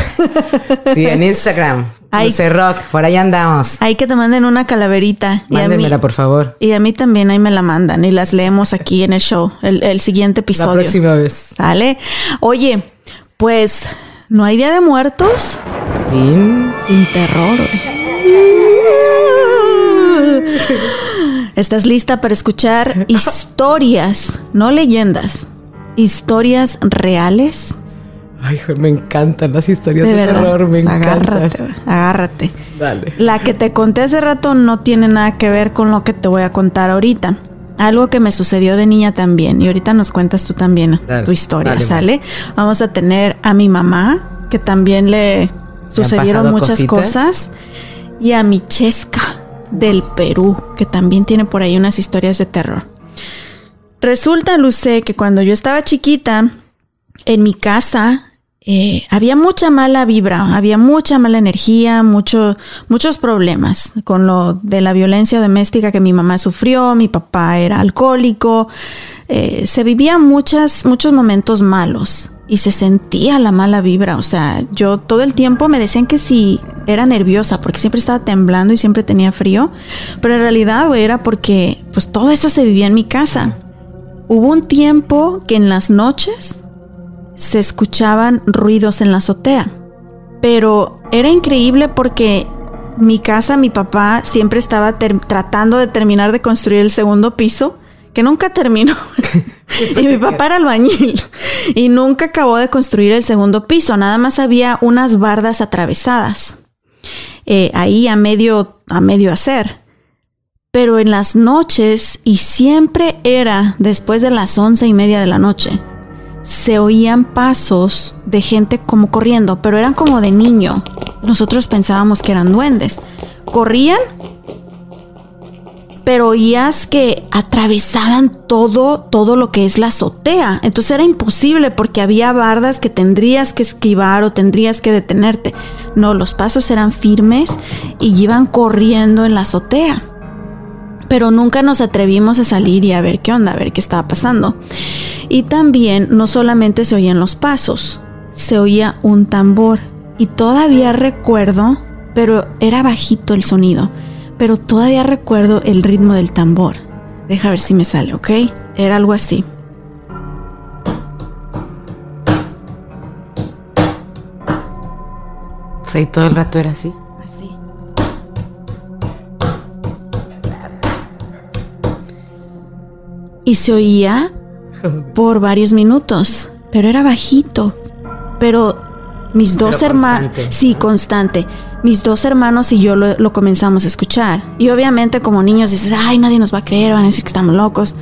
Sí, en Instagram. Ay. Lucerrock. Por ahí andamos. Hay que te manden una calaverita. Y a mí- Mándenmela, por favor. Y a mí también ahí me la mandan y las leemos aquí en el show, el, el siguiente La episodio. próxima vez. ¿Sale? Oye, pues no hay Día de Muertos sin terror. ¿Estás lista para escuchar historias, no leyendas, historias reales? Ay, me encantan las historias De de, verdad. terror. Me agárrate, encantan. agárrate. Dale. La que te conté hace rato no tiene nada que ver con lo que te voy a contar ahorita. Algo que me sucedió de niña también. Y ahorita nos cuentas tú también Dale, tu historia, dale, ¿sale? Vamos a tener a mi mamá, que también le sucedieron muchas cositas? cosas. Y a mi Chesca del Perú, que también tiene por ahí unas historias de terror. Resulta, Luce, que cuando yo estaba chiquita, en mi casa eh, había mucha mala vibra, había mucha mala energía, mucho, muchos problemas con lo de la violencia doméstica que mi mamá sufrió, mi papá era alcohólico, eh, se vivían muchas, muchos momentos malos y se sentía la mala vibra, o sea, yo todo el tiempo me decían que si era nerviosa porque siempre estaba temblando y siempre tenía frío, pero en realidad era porque pues todo eso se vivía en mi casa. Hubo un tiempo que en las noches se escuchaban ruidos en la azotea. Pero era increíble porque mi casa, mi papá siempre estaba tratando de terminar de construir el segundo piso, que nunca terminó. y mi papá era albañil y nunca acabó de construir el segundo piso, nada más había unas bardas atravesadas. eh, ahí a medio, a medio hacer. Pero en las noches, y siempre era después de las once y media de la noche, se oían pasos de gente como corriendo, pero eran como de niño. Nosotros pensábamos que eran duendes. Corrían, pero oías que atravesaban todo, todo lo que es la azotea. Entonces era imposible porque había bardas que tendrías que esquivar o tendrías que detenerte. No, los pasos eran firmes y iban corriendo en la azotea pero nunca nos atrevimos a salir y a ver qué onda, a ver qué estaba pasando. Y también no solamente se oían los pasos, se oía un tambor. Y todavía recuerdo, pero era bajito el sonido, pero todavía recuerdo el ritmo del tambor. Deja ver si me sale, ¿ok? Era algo así. Sí, todo el rato era así. Y se oía por varios minutos, pero era bajito. Pero mis dos hermanos, sí, constante. Mis dos hermanos y yo lo, lo comenzamos a escuchar. Y obviamente como niños dices, ay, nadie nos va a creer, van a decir que estamos locos.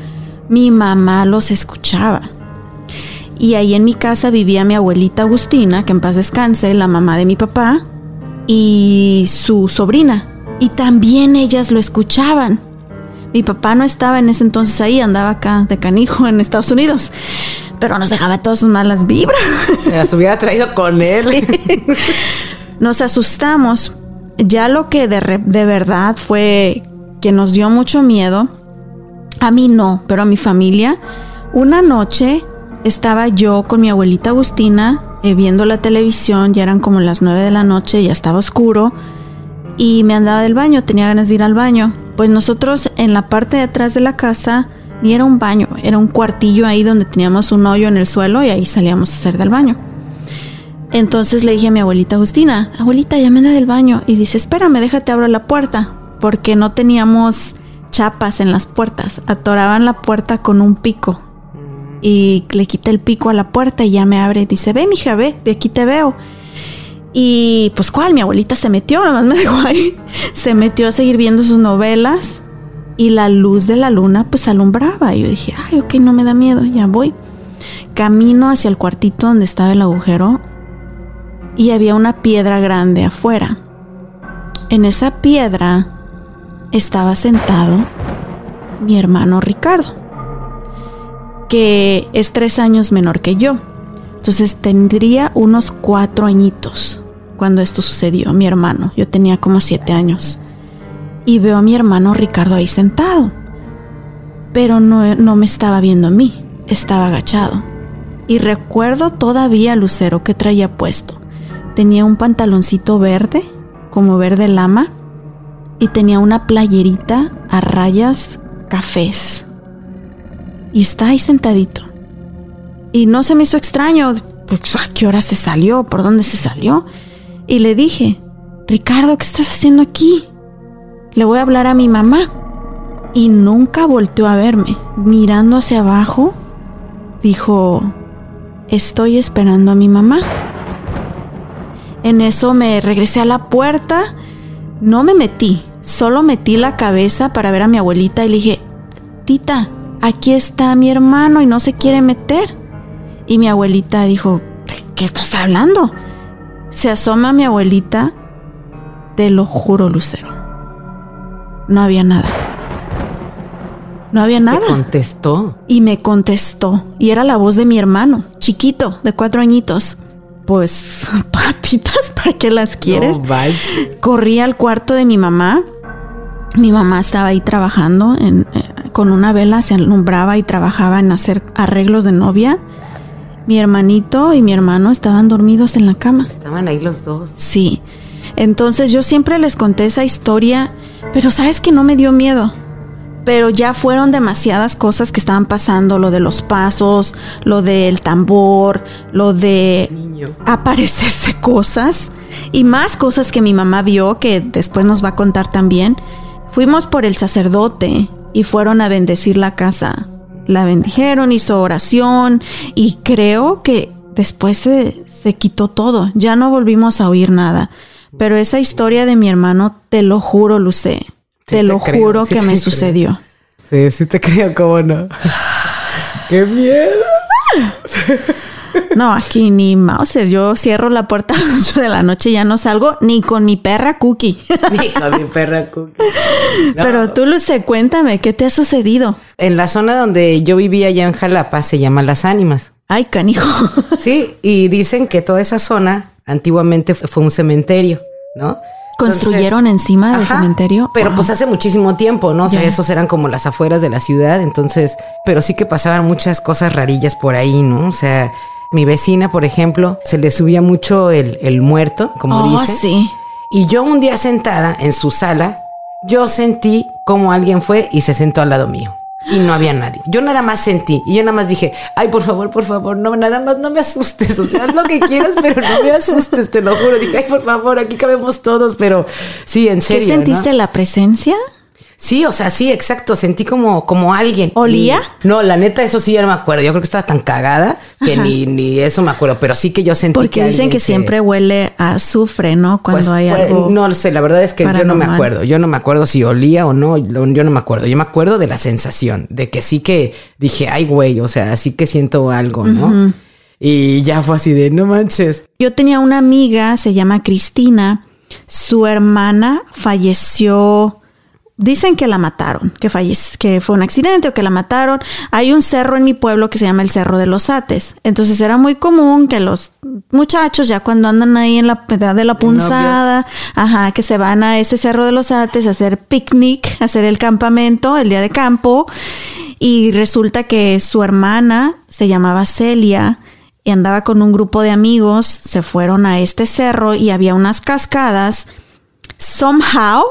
Mi mamá los escuchaba. Y ahí en mi casa vivía mi abuelita Agustina, que en paz descanse, la mamá de mi papá, y su sobrina. Y también ellas lo escuchaban. Mi papá no estaba en ese entonces ahí, andaba acá de canijo en Estados Unidos. Pero nos dejaba todas sus malas vibras. Las hubiera traído con él. Nos asustamos. Ya lo que de, de verdad fue que nos dio mucho miedo, a mí no, pero a mi familia, una noche estaba yo con mi abuelita Agustina eh, viendo la televisión, ya eran como las nueve de la noche, ya estaba oscuro y me andaba del baño, tenía ganas de ir al baño. Pues nosotros en la parte de atrás de la casa ni era un baño, era un cuartillo ahí donde teníamos un hoyo en el suelo y ahí salíamos a hacer del baño. Entonces le dije a mi abuelita Agustina, abuelita, ya me anda del baño. Y dice, espérame, déjate abro la puerta. Porque no teníamos chapas en las puertas. Atoraban la puerta con un pico. Y le quité el pico a la puerta y ya me abre. Dice, ve, mija, ve, de aquí te veo. Y pues, ¿cuál? Mi abuelita se metió, nomás me dejó ahí. Se metió a seguir viendo sus novelas. Y la luz de la luna, pues alumbraba. Y yo dije, ay, ok, no me da miedo, ya voy. Camino hacia el cuartito donde estaba el agujero y había una piedra grande afuera. En esa piedra estaba sentado mi hermano Ricardo, que es tres años menor que yo. Entonces tendría unos cuatro añitos cuando esto sucedió, mi hermano. Yo tenía como siete años. y veo a mi hermano Ricardo ahí sentado. Pero no, no me estaba viendo a mí, estaba agachado. Y recuerdo todavía el lucero que traía puesto. Tenía un pantaloncito verde, como verde lama, y tenía una playerita a rayas cafés. Y está ahí sentadito. Y no se me hizo extraño, pues, ¿a qué hora se salió? ¿Por dónde se salió? Y le dije, Ricardo, ¿qué estás haciendo aquí? Le voy a hablar a mi mamá. Y nunca volteó a verme. Mirando hacia abajo, dijo, estoy esperando a mi mamá. En eso me regresé a la puerta, no me metí, solo metí la cabeza para ver a mi abuelita y le dije, tita, aquí está mi hermano y no se quiere meter. Y mi abuelita dijo, ¿de qué estás hablando? Se asoma mi abuelita, te lo juro, Lucero. No había nada. No había nada. Te contestó. Y me contestó. Y era la voz de mi hermano, chiquito, de cuatro añitos. Pues, patitas, ¿para qué las quieres? No. Corrí al cuarto de mi mamá. Mi mamá estaba ahí trabajando en, eh, con una vela, se alumbraba y trabajaba en hacer arreglos de novia. Mi hermanito y mi hermano estaban dormidos en la cama. Estaban ahí los dos. Sí. Entonces yo siempre les conté esa historia, pero sabes que no me dio miedo. Pero ya fueron demasiadas cosas que estaban pasando, lo de los pasos, lo del tambor, lo de Niño. aparecerse cosas y más cosas que mi mamá vio que después nos va a contar también. Fuimos por el sacerdote y fueron a bendecir la casa. La bendijeron, hizo oración y creo que después se, se quitó todo. Ya no volvimos a oír nada. Pero esa historia de mi hermano, te lo juro, Lucé. Sí te lo creo, juro sí que me creo. sucedió. Sí, sí te creo, ¿cómo no? ¡Qué miedo! No, aquí ni Mauser. Yo cierro la puerta a las 8 de la noche y ya no salgo ni con mi perra Cookie. Ni con mi perra Cookie. No. Pero tú, Luce, cuéntame, ¿qué te ha sucedido? En la zona donde yo vivía allá en Jalapa se llama Las Ánimas. Ay, canijo. Sí, y dicen que toda esa zona antiguamente fue un cementerio, ¿no? ¿Construyeron encima del cementerio? Pero Wow. pues hace muchísimo tiempo, ¿no? O sea, esos eran como las afueras de la ciudad, entonces, pero sí que pasaban muchas cosas rarillas por ahí, ¿no? O sea, mi vecina, por ejemplo, se le subía mucho el, el muerto, como Oh, dicen. sí. Y yo un día sentada en su sala, yo sentí como alguien fue y se sentó al lado mío. Y no había nadie. Yo nada más sentí. Y yo nada más dije, ay, por favor, por favor, no, nada más no me asustes. O sea, haz lo que quieras, pero no me asustes, te lo juro. Dije, ay, por favor, aquí cabemos todos. Pero sí, en ¿Qué serio. ¿no? sentiste la presencia? Sí, o sea, sí, exacto. Sentí como, como alguien. ¿Olía? Y- no, la neta, eso sí ya no me acuerdo. Yo creo que estaba tan cagada que Ajá. ni, ni eso me acuerdo. Pero sí que yo sentí Porque que dicen que se- siempre huele a azufre, ¿no? Cuando pues, hay pues, algo. No lo sé, la verdad es que yo no me acuerdo. Yo no me acuerdo si olía o no, yo no me acuerdo. Yo me acuerdo de la sensación, de que sí que dije, ay, güey, o sea, sí que siento algo, ¿no? Y ya fue así de, no manches. Yo tenía una amiga, se llama Cristina. Su hermana falleció. Dicen que la mataron, que, que fue un accidente o que la mataron. Hay un cerro en mi pueblo que se llama el Cerro de los Ates. Entonces era muy común que los muchachos, ya cuando andan ahí en la edad de la punzada, ajá, que se van a ese Cerro de los Ates a hacer picnic, a hacer el campamento, el día de campo. Y resulta que su hermana se llamaba Celia y andaba con un grupo de amigos, se fueron a este cerro y había unas cascadas. Somehow,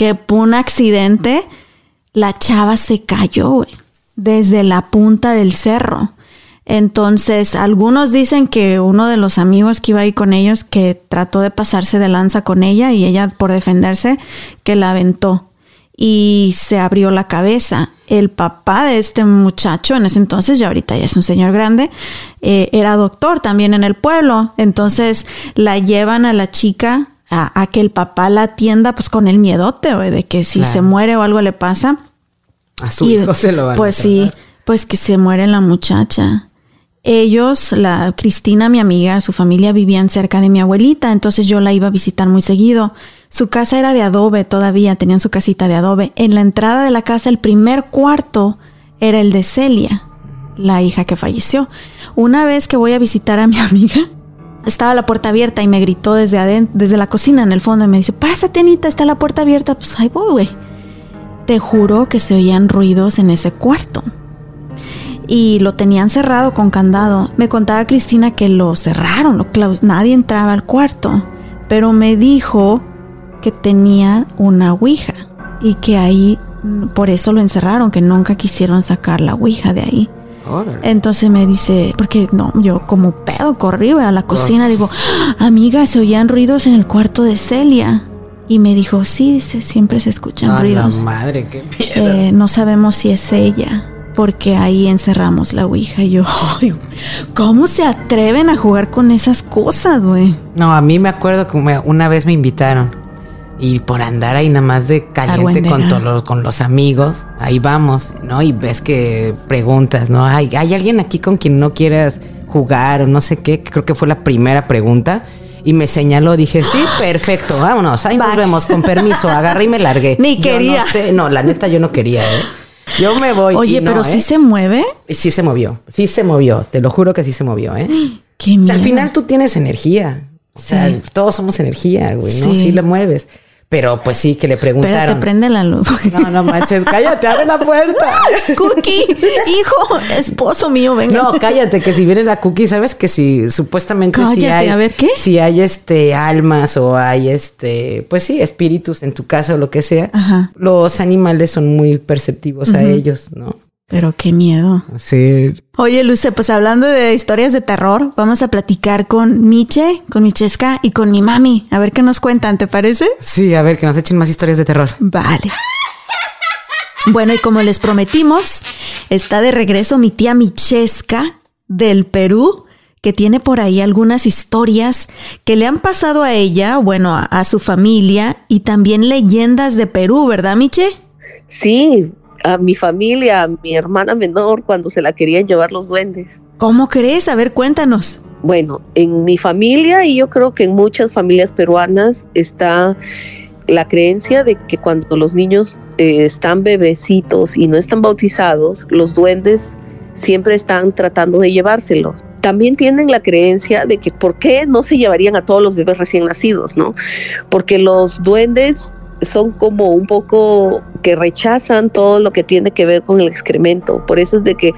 que por un accidente, la chava se cayó, desde la punta del cerro. Entonces, algunos dicen que uno de los amigos que iba ahí con ellos, que trató de pasarse de lanza con ella y ella, por defenderse, que la aventó y se abrió la cabeza. El papá de este muchacho, en ese entonces, ya ahorita ya es un señor grande, eh, era doctor también en el pueblo. Entonces la llevan a la chica a, a que el papá la atienda, pues con el miedote, de que si Claro. se muere o algo le pasa. A su Y, hijo se lo van Pues sí, pues que se muere la muchacha. Ellos, la Cristina, mi amiga, su familia vivían cerca de mi abuelita, entonces yo la iba a visitar muy seguido. Su casa era de adobe todavía, tenían su casita de adobe. En la entrada de la casa, el primer cuarto era el de Celia, la hija que falleció. Una vez que voy a visitar a mi amiga, estaba la puerta abierta y me gritó desde adentro, desde la cocina en el fondo y me dice, pásate Anita, está la puerta abierta. Pues ahí voy, güey. Te juro que se oían ruidos en ese cuarto. Y lo tenían cerrado con candado. Me contaba Cristina que lo cerraron, lo nadie entraba al cuarto. Pero me dijo que tenía una ouija y que ahí por eso lo encerraron, que nunca quisieron sacar la ouija de ahí. Entonces me dice, porque no, yo como pedo corrí a la cocina, digo, amiga, se oían ruidos en el cuarto de Celia. Y me dijo, sí, dice, siempre se escuchan Ah, ruidos. la madre, qué miedo. Eh, no sabemos si es ella, porque ahí encerramos la Ouija. Y yo, ay, ¿cómo se atreven a jugar con esas cosas, güey? No, a mí me acuerdo que una vez me invitaron y por andar ahí nada más de caliente con, todos los- con los amigos, ahí vamos, ¿no? Y ves que preguntas, ¿no? ¿Hay, ¿Hay alguien aquí con quien no quieras jugar o no sé qué? Creo que fue la primera pregunta. Y me señaló, dije, sí, perfecto, vámonos, ahí nos vemos, con permiso, agarré y me largué. Ni Yo quería. No, sé, no, la neta yo no quería, ¿eh? Yo me voy. Oye, no, pero ¿eh? sí se mueve. Sí se movió, sí se movió, te lo juro que sí se movió, ¿eh? Qué O sea, al final tú tienes energía. O sea, Sí. todos somos energía, güey, ¿no? Sí. Sí la mueves. Pero pues sí, que le Espérate, preguntaron. prende la luz. No, no manches, cállate, abre la puerta. Cookie, hijo, esposo mío, venga. No, cállate, que si viene la cookie, sabes que si supuestamente si hay, a ver, ¿qué? si hay este almas o hay este, pues sí, espíritus en tu casa o lo que sea, Ajá. los animales son muy perceptivos a ellos, ¿no? Pero qué miedo. Sí. Oye, Luce, pues hablando de historias de terror, vamos a platicar con Miche, con Michesca y con mi mami. A ver qué nos cuentan, ¿te parece? Sí, a ver, que nos echen más historias de terror. Vale. Bueno, y como les prometimos, está de regreso mi tía Michesca del Perú, que tiene por ahí algunas historias que le han pasado a ella, bueno, a, a su familia y también leyendas de Perú, ¿verdad, Miche? Sí, a mi familia, a mi hermana menor, cuando se la querían llevar los duendes. ¿Cómo crees? A ver, cuéntanos. Bueno, en mi familia y yo creo que en muchas familias peruanas está la creencia de que cuando los niños eh, están bebecitos y no están bautizados, los duendes siempre están tratando de llevárselos. También tienen la creencia de que por qué no se llevarían a todos los bebés recién nacidos, ¿no? Porque los duendes son como un poco que rechazan todo lo que tiene que ver con el excremento. Por eso es de que,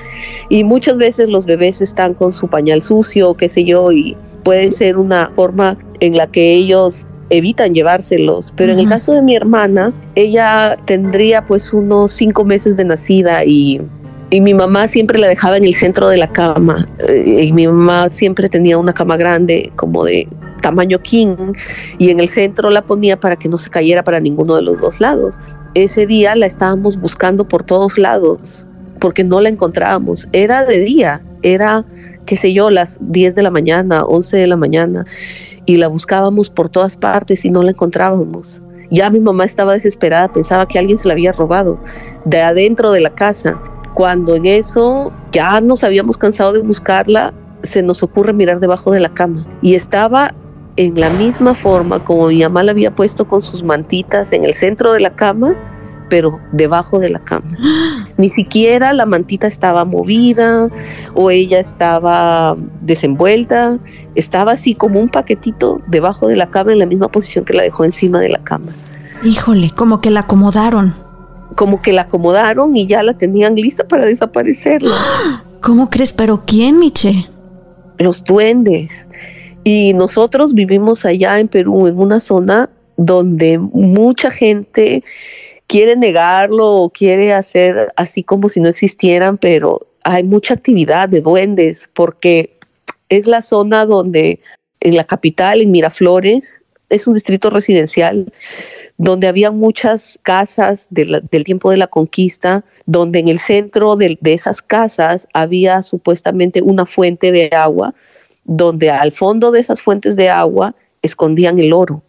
y muchas veces los bebés están con su pañal sucio, qué sé yo, y puede ser una forma en la que ellos evitan llevárselos. Pero en el caso de mi hermana, ella tendría pues unos cinco meses de nacida y y mi mamá siempre la dejaba en el centro de la cama. eh, y mi mamá siempre tenía una cama grande, como de tamaño king, y en el centro la ponía para que no se cayera para ninguno de los dos lados. Ese día la estábamos buscando por todos lados, porque no la encontrábamos. Era de día, era, qué sé yo, las 10 de la mañana, 11 de la mañana, y la buscábamos por todas partes y no la encontrábamos. Ya mi mamá estaba desesperada, pensaba que alguien se la había robado de adentro de la casa. Cuando en eso ya nos habíamos cansado de buscarla, se nos ocurre mirar debajo de la cama y estaba en la misma forma como mi mamá la había puesto con sus mantitas en el centro de la cama, pero debajo de la cama. Ni siquiera la mantita estaba movida o ella estaba desenvuelta, estaba así como un paquetito debajo de la cama en la misma posición que la dejó encima de la cama Híjole, como que la acomodaron. Como que la acomodaron y ya la tenían lista para desaparecerla. ¿Cómo crees? ¿Pero quién, Miche? Los duendes. Y nosotros vivimos allá en Perú, en una zona donde mucha gente quiere negarlo o quiere hacer así como si no existieran, pero hay mucha actividad de duendes porque es la zona donde en la capital, en Miraflores, es un distrito residencial donde había muchas casas del tiempo de la conquista, donde en el centro de, de esas casas había supuestamente una fuente de agua, donde al fondo de esas fuentes de agua escondían el oro.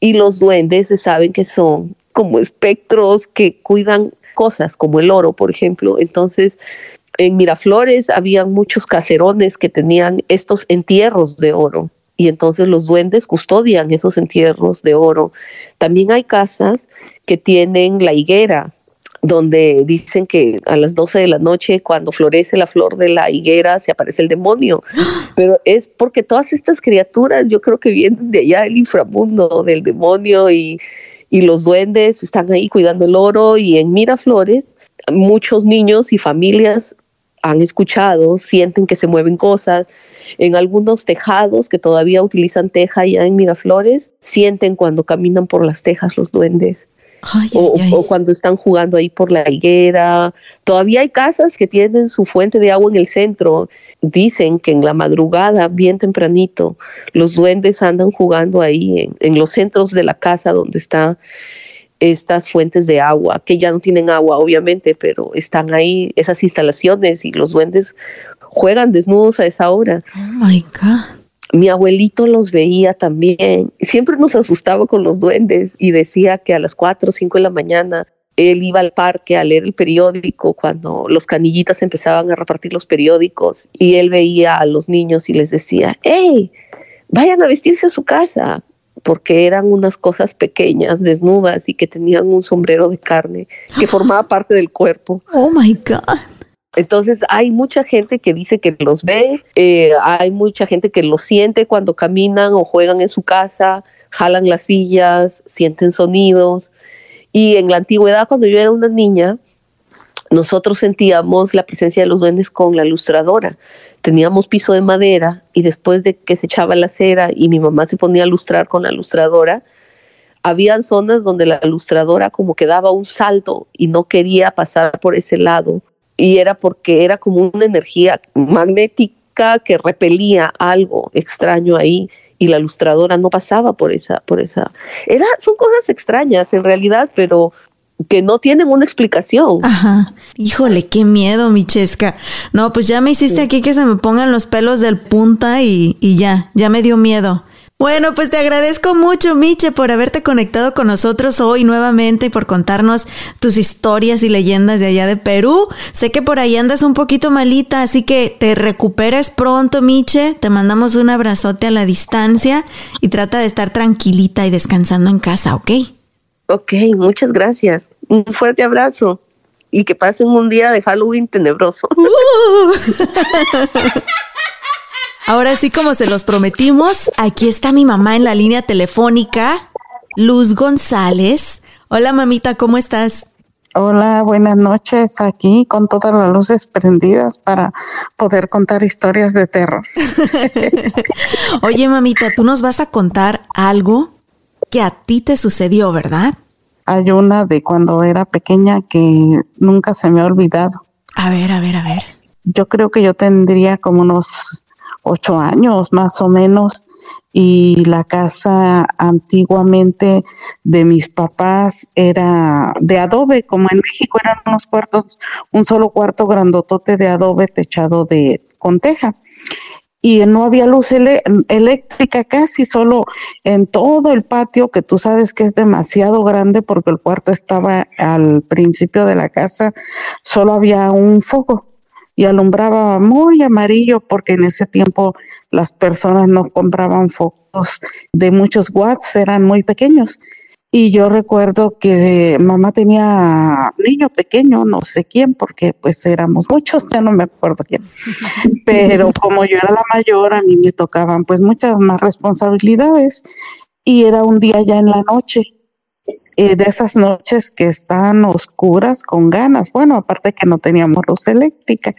Y los duendes se saben que son como espectros que cuidan cosas como el oro, por ejemplo. Entonces, en Miraflores había muchos caserones que tenían estos entierros de oro y entonces los duendes custodian esos entierros de oro. También hay casas que tienen la higuera. donde dicen que a las 12 de la noche, cuando florece la flor de la higuera, se aparece el demonio. Pero es porque todas estas criaturas, yo creo que vienen de allá del inframundo, del demonio, y, y los duendes están ahí cuidando el oro. Y en Miraflores, muchos niños y familias han escuchado, sienten que se mueven cosas. En algunos tejados que todavía utilizan teja ya en Miraflores, sienten cuando caminan por las tejas los duendes o, cuando están jugando ahí por la higuera. Todavía hay casas que tienen su fuente de agua en el centro. Dicen que en la madrugada, bien tempranito, los duendes andan jugando ahí en, los centros de la casa donde están estas fuentes de agua, que ya no tienen agua, obviamente, pero están ahí esas instalaciones y los duendes juegan desnudos a esa hora. Oh my God mi abuelito los veía también. Siempre nos asustaba con los duendes y decía que a las 4 o 5 de la mañana él iba al parque a leer el periódico cuando los canillitas empezaban a repartir los periódicos y él veía a los niños y les decía, hey, vayan a vestirse a su casa, porque eran unas cosas pequeñas, desnudas y que tenían un sombrero de carne que formaba parte del cuerpo. Oh my God. Entonces hay mucha gente que dice que los ve, eh, hay mucha gente que los siente cuando caminan o juegan en su casa, jalan las sillas, sienten sonidos. Y en la antigüedad, cuando yo era una niña, nosotros sentíamos la presencia de los duendes con la lustradora. Teníamos piso de madera y después de que se echaba la cera y mi mamá se ponía a lustrar con la lustradora, habían zonas donde la lustradora como que daba un salto y no quería pasar por ese lado. Y era porque era como una energía magnética que repelía algo extraño ahí y la ilustradora no pasaba por esa por esa. Era son cosas extrañas en realidad pero que no tienen una explicación. Ajá. Híjole, qué miedo, Michesca. No, pues ya me hiciste aquí que se me pongan los pelos del punta y, y ya, ya me dio miedo. Bueno, pues te agradezco mucho, Miche, por haberte conectado con nosotros hoy nuevamente y por contarnos tus historias y leyendas de allá de Perú. Sé que por ahí andas un poquito malita, así que te recuperes pronto, Miche. Te mandamos un abrazote a la distancia y trata de estar tranquilita y descansando en casa, ¿ok? Ok, muchas gracias. Un fuerte abrazo y que pasen un día de Halloween tenebroso. Uh. Ahora sí, como se los prometimos, aquí está mi mamá en la línea telefónica, Luz González. Hola mamita, ¿cómo estás? Hola, buenas noches. Aquí con todas las luces prendidas para poder contar historias de terror. Oye, mamita, tú nos vas a contar algo que a ti te sucedió, ¿verdad? Hay una de cuando era pequeña que nunca se me ha olvidado. A ver, a ver, a ver. Yo creo que yo tendría como unos ocho años más o menos y la casa antiguamente de mis papás era de adobe, como en México eran unos cuartos, un solo cuarto grandotote de adobe techado de con teja. Y no había luz eléctrica casi, solo en todo el patio, que tú sabes que es demasiado grande porque el cuarto estaba al principio de la casa, solo había un foco y alumbraba muy amarillo porque en ese tiempo las personas no compraban focos de muchos watts, eran muy pequeños. Y yo recuerdo que mamá tenía niño pequeño, no sé quién, porque pues éramos muchos, ya no me acuerdo quién. Pero como yo era la mayor, a mí me tocaban pues muchas más responsabilidades y era un día ya en la noche eh, de esas noches que están oscuras con ganas. Bueno, aparte que no teníamos luz eléctrica.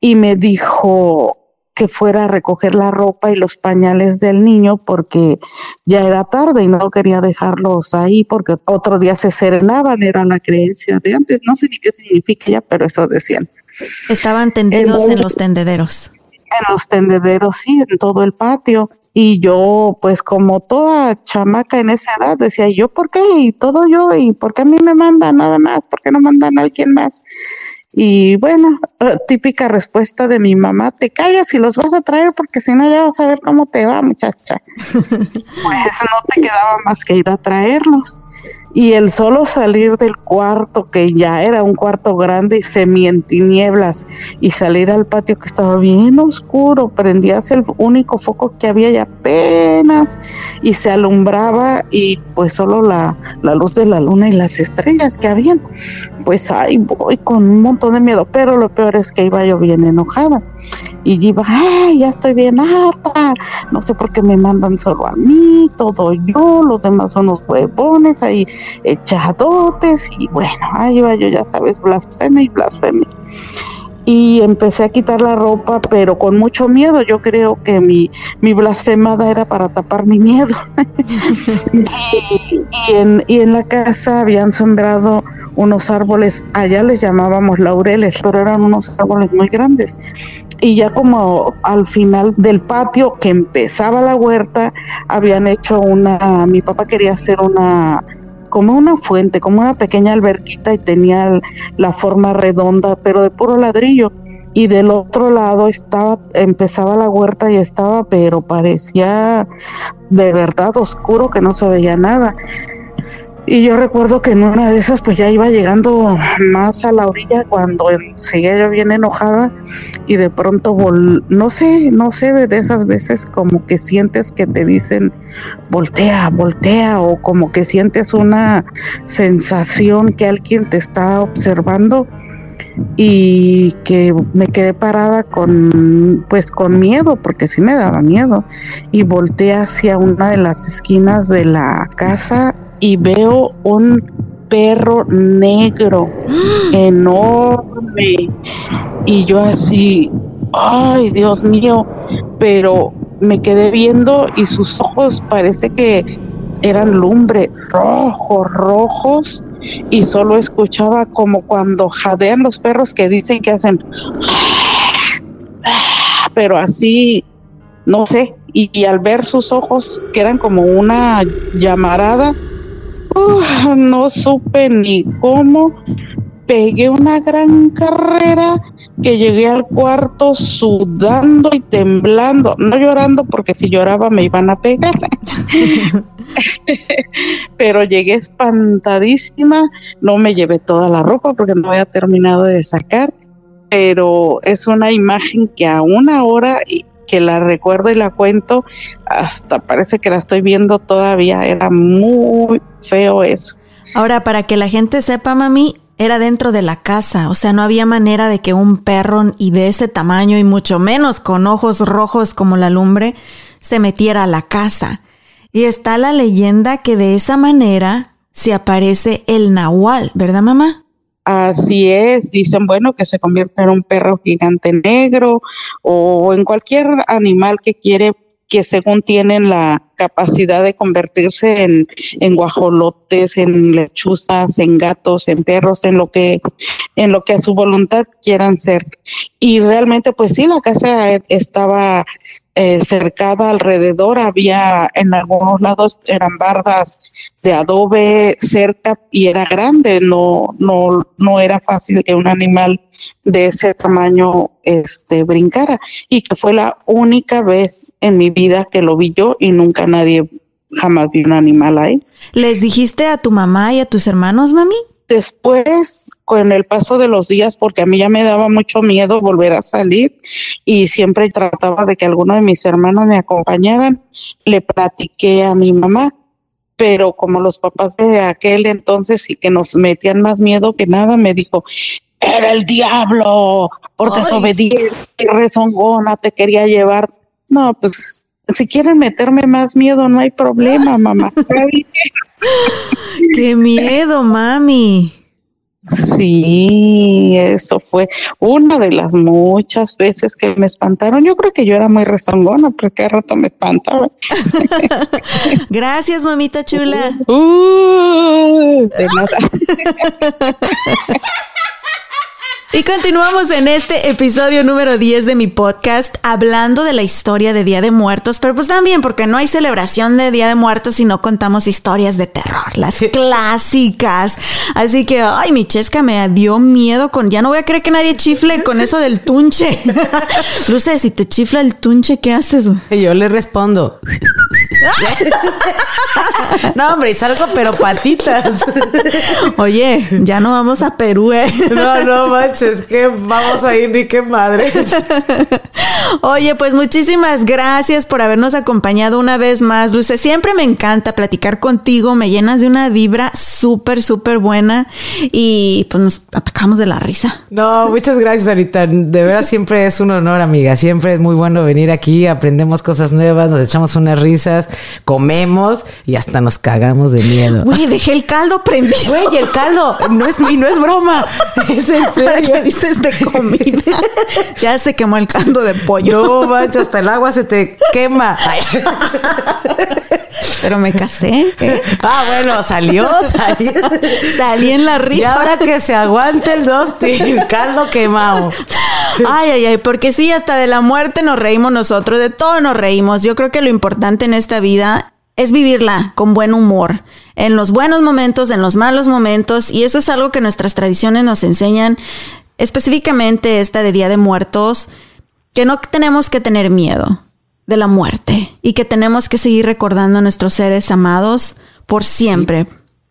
Y me dijo que fuera a recoger la ropa y los pañales del niño porque ya era tarde y no quería dejarlos ahí porque otro día se serenaban, era la creencia de antes. No sé ni qué significa ya, pero eso decían. Estaban tendidos en los tendederos. En los tendederos, sí, en todo el patio. Y yo, pues como toda chamaca en esa edad, decía, ¿yo por qué? Y todo yo, ¿y por qué a mí me mandan nada más? ¿Por qué no mandan a alguien más? Y bueno, eh, típica respuesta de mi mamá, te callas y los vas a traer porque si no ya vas a ver cómo te va, muchacha. pues no te quedaba más que ir a traerlos. Y el solo salir del cuarto, que ya era un cuarto grande, semi en tinieblas, y salir al patio que estaba bien oscuro, prendías el único foco que había y apenas, y se alumbraba, y pues solo la, la luz de la luna y las estrellas que habían. Pues ahí voy con un montón de miedo, pero lo peor es que iba yo bien enojada. Y iba, ay, ya estoy bien harta, no sé por qué me mandan solo a mí, todo yo, los demás son los huevones ahí echadotes y bueno, ahí va yo, ya sabes, blasfemia y blasfemia. Y empecé a quitar la ropa, pero con mucho miedo. Yo creo que mi, mi blasfemada era para tapar mi miedo. y, en, y en la casa habían sembrado unos árboles, allá les llamábamos laureles, pero eran unos árboles muy grandes. Y ya como al final del patio que empezaba la huerta, habían hecho una, mi papá quería hacer una como una fuente, como una pequeña alberquita y tenía la forma redonda, pero de puro ladrillo. Y del otro lado estaba, empezaba la huerta y estaba, pero parecía de verdad oscuro que no se veía nada. Y yo recuerdo que en una de esas pues ya iba llegando más a la orilla cuando seguía yo bien enojada y de pronto no sé, no sé, de esas veces como que sientes que te dicen voltea, voltea o como que sientes una sensación que alguien te está observando y que me quedé parada con pues con miedo porque sí me daba miedo. Y volteé hacia una de las esquinas de la casa y veo un perro negro enorme. Y yo así, ay Dios mío, pero me quedé viendo y sus ojos parece que eran lumbre, rojos, rojos y solo escuchaba como cuando jadean los perros que dicen que hacen, pero así, no sé, y, y al ver sus ojos que eran como una llamarada, no supe ni cómo. Pegué una gran carrera que llegué al cuarto sudando y temblando, no llorando porque si lloraba me iban a pegar. Pero llegué espantadísima, no me llevé toda la ropa porque no había terminado de sacar, pero es una imagen que aún ahora que la recuerdo y la cuento, hasta parece que la estoy viendo todavía. Era muy feo eso. Ahora, para que la gente sepa, mami, era dentro de la casa, o sea, no había manera de que un perro y de ese tamaño y mucho menos con ojos rojos como la lumbre se metiera a la casa. Y está la leyenda que de esa manera se aparece el nahual, ¿verdad, mamá? Así es, dicen, bueno, que se convierte en un perro gigante negro o en cualquier animal que quiere que según tienen la capacidad de convertirse en, en guajolotes, en lechuzas, en gatos, en perros, en lo que, en lo que a su voluntad quieran ser. Y realmente, pues sí, la casa estaba eh, cercada alrededor, había en algunos lados eran bardas de adobe cerca y era grande, no, no, no era fácil que un animal de ese tamaño este brincara y que fue la única vez en mi vida que lo vi yo y nunca nadie jamás vi un animal ahí. ¿Les dijiste a tu mamá y a tus hermanos, mami? Después, con el paso de los días, porque a mí ya me daba mucho miedo volver a salir y siempre trataba de que alguno de mis hermanos me acompañaran, le platiqué a mi mamá pero como los papás de aquel entonces y que nos metían más miedo que nada, me dijo, era el diablo, por desobediente y rezongona, te quería llevar. No, pues si quieren meterme más miedo, no hay problema, mamá. ¡Qué miedo, mami! Sí, eso fue una de las muchas veces que me espantaron. Yo creo que yo era muy rezongona, porque a rato me espantaba. Gracias, mamita chula. Uh, de nada. Y continuamos en este episodio número 10 de mi podcast hablando de la historia de Día de Muertos, pero pues también porque no hay celebración de Día de Muertos si no contamos historias de terror, las clásicas. Así que, ay, mi chesca me dio miedo con, ya no voy a creer que nadie chifle con eso del tunche. Luce, si te chifla el tunche, ¿qué haces? Y yo le respondo. no, hombre, y salgo pero patitas. Oye, ya no vamos a Perú, ¿eh? No, no manches, que vamos a ir ni qué madre. Oye, pues muchísimas gracias por habernos acompañado una vez más, Luce. Siempre me encanta platicar contigo, me llenas de una vibra súper, súper buena y pues nos atacamos de la risa. No, muchas gracias, ahorita. De verdad siempre es un honor, amiga. Siempre es muy bueno venir aquí, aprendemos cosas nuevas, nos echamos unas risas, comemos y hasta nos cagamos de miedo. Güey, dejé el caldo prendido. Güey, el caldo, no es, y no es broma. Es en ¿Para serio. Dices de comida? ya se quemó el caldo de pollo. No manches, hasta el agua se te quema. Pero me casé. ¿eh? Ah, bueno, salió, salió. Salí en la Y rifa. ahora que se aguante el dosting, caldo quemado. Ay, ay, ay, porque sí, hasta de la muerte nos reímos nosotros, de todo nos reímos. Yo creo que lo importante en esta vida es vivirla con buen humor, en los buenos momentos, en los malos momentos, y eso es algo que nuestras tradiciones nos enseñan, específicamente esta de Día de Muertos, que no tenemos que tener miedo de la muerte y que tenemos que seguir recordando a nuestros seres amados por siempre.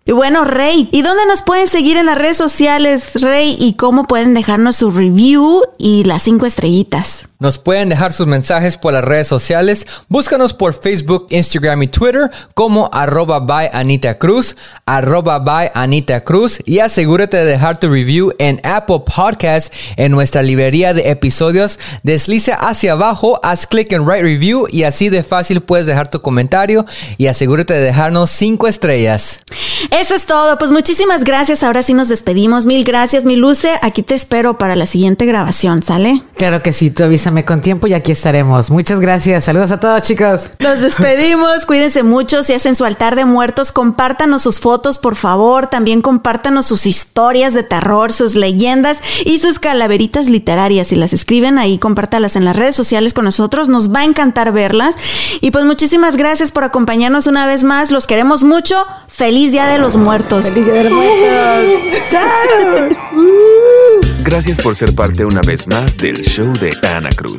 Y bueno, Rey, ¿y dónde nos pueden seguir en las redes sociales, Rey? ¿Y cómo pueden dejarnos su review y las cinco estrellitas? Nos pueden dejar sus mensajes por las redes sociales. Búscanos por Facebook, Instagram y Twitter como arroba by Anita Cruz, arroba by Anita Cruz y asegúrate de dejar tu review en Apple Podcast en nuestra librería de episodios. Desliza hacia abajo, haz clic en Write Review y así de fácil puedes dejar tu comentario y asegúrate de dejarnos cinco estrellas. Eso es todo. Pues muchísimas gracias. Ahora sí nos despedimos. Mil gracias, mi Luce. Aquí te espero para la siguiente grabación, ¿sale? Claro que sí, tú avísame con tiempo y aquí estaremos. Muchas gracias. Saludos a todos, chicos. Nos despedimos, cuídense mucho, si hacen su altar de muertos, compártanos sus fotos, por favor, también compártanos sus historias de terror, sus leyendas y sus calaveritas literarias. Si las escriben ahí, compártalas en las redes sociales con nosotros, nos va a encantar verlas. Y pues muchísimas gracias por acompañarnos una vez más, los queremos mucho. Feliz Día de los Muertos. Feliz Día de los Muertos. Gracias por ser parte una vez más del show de Ana Cruz.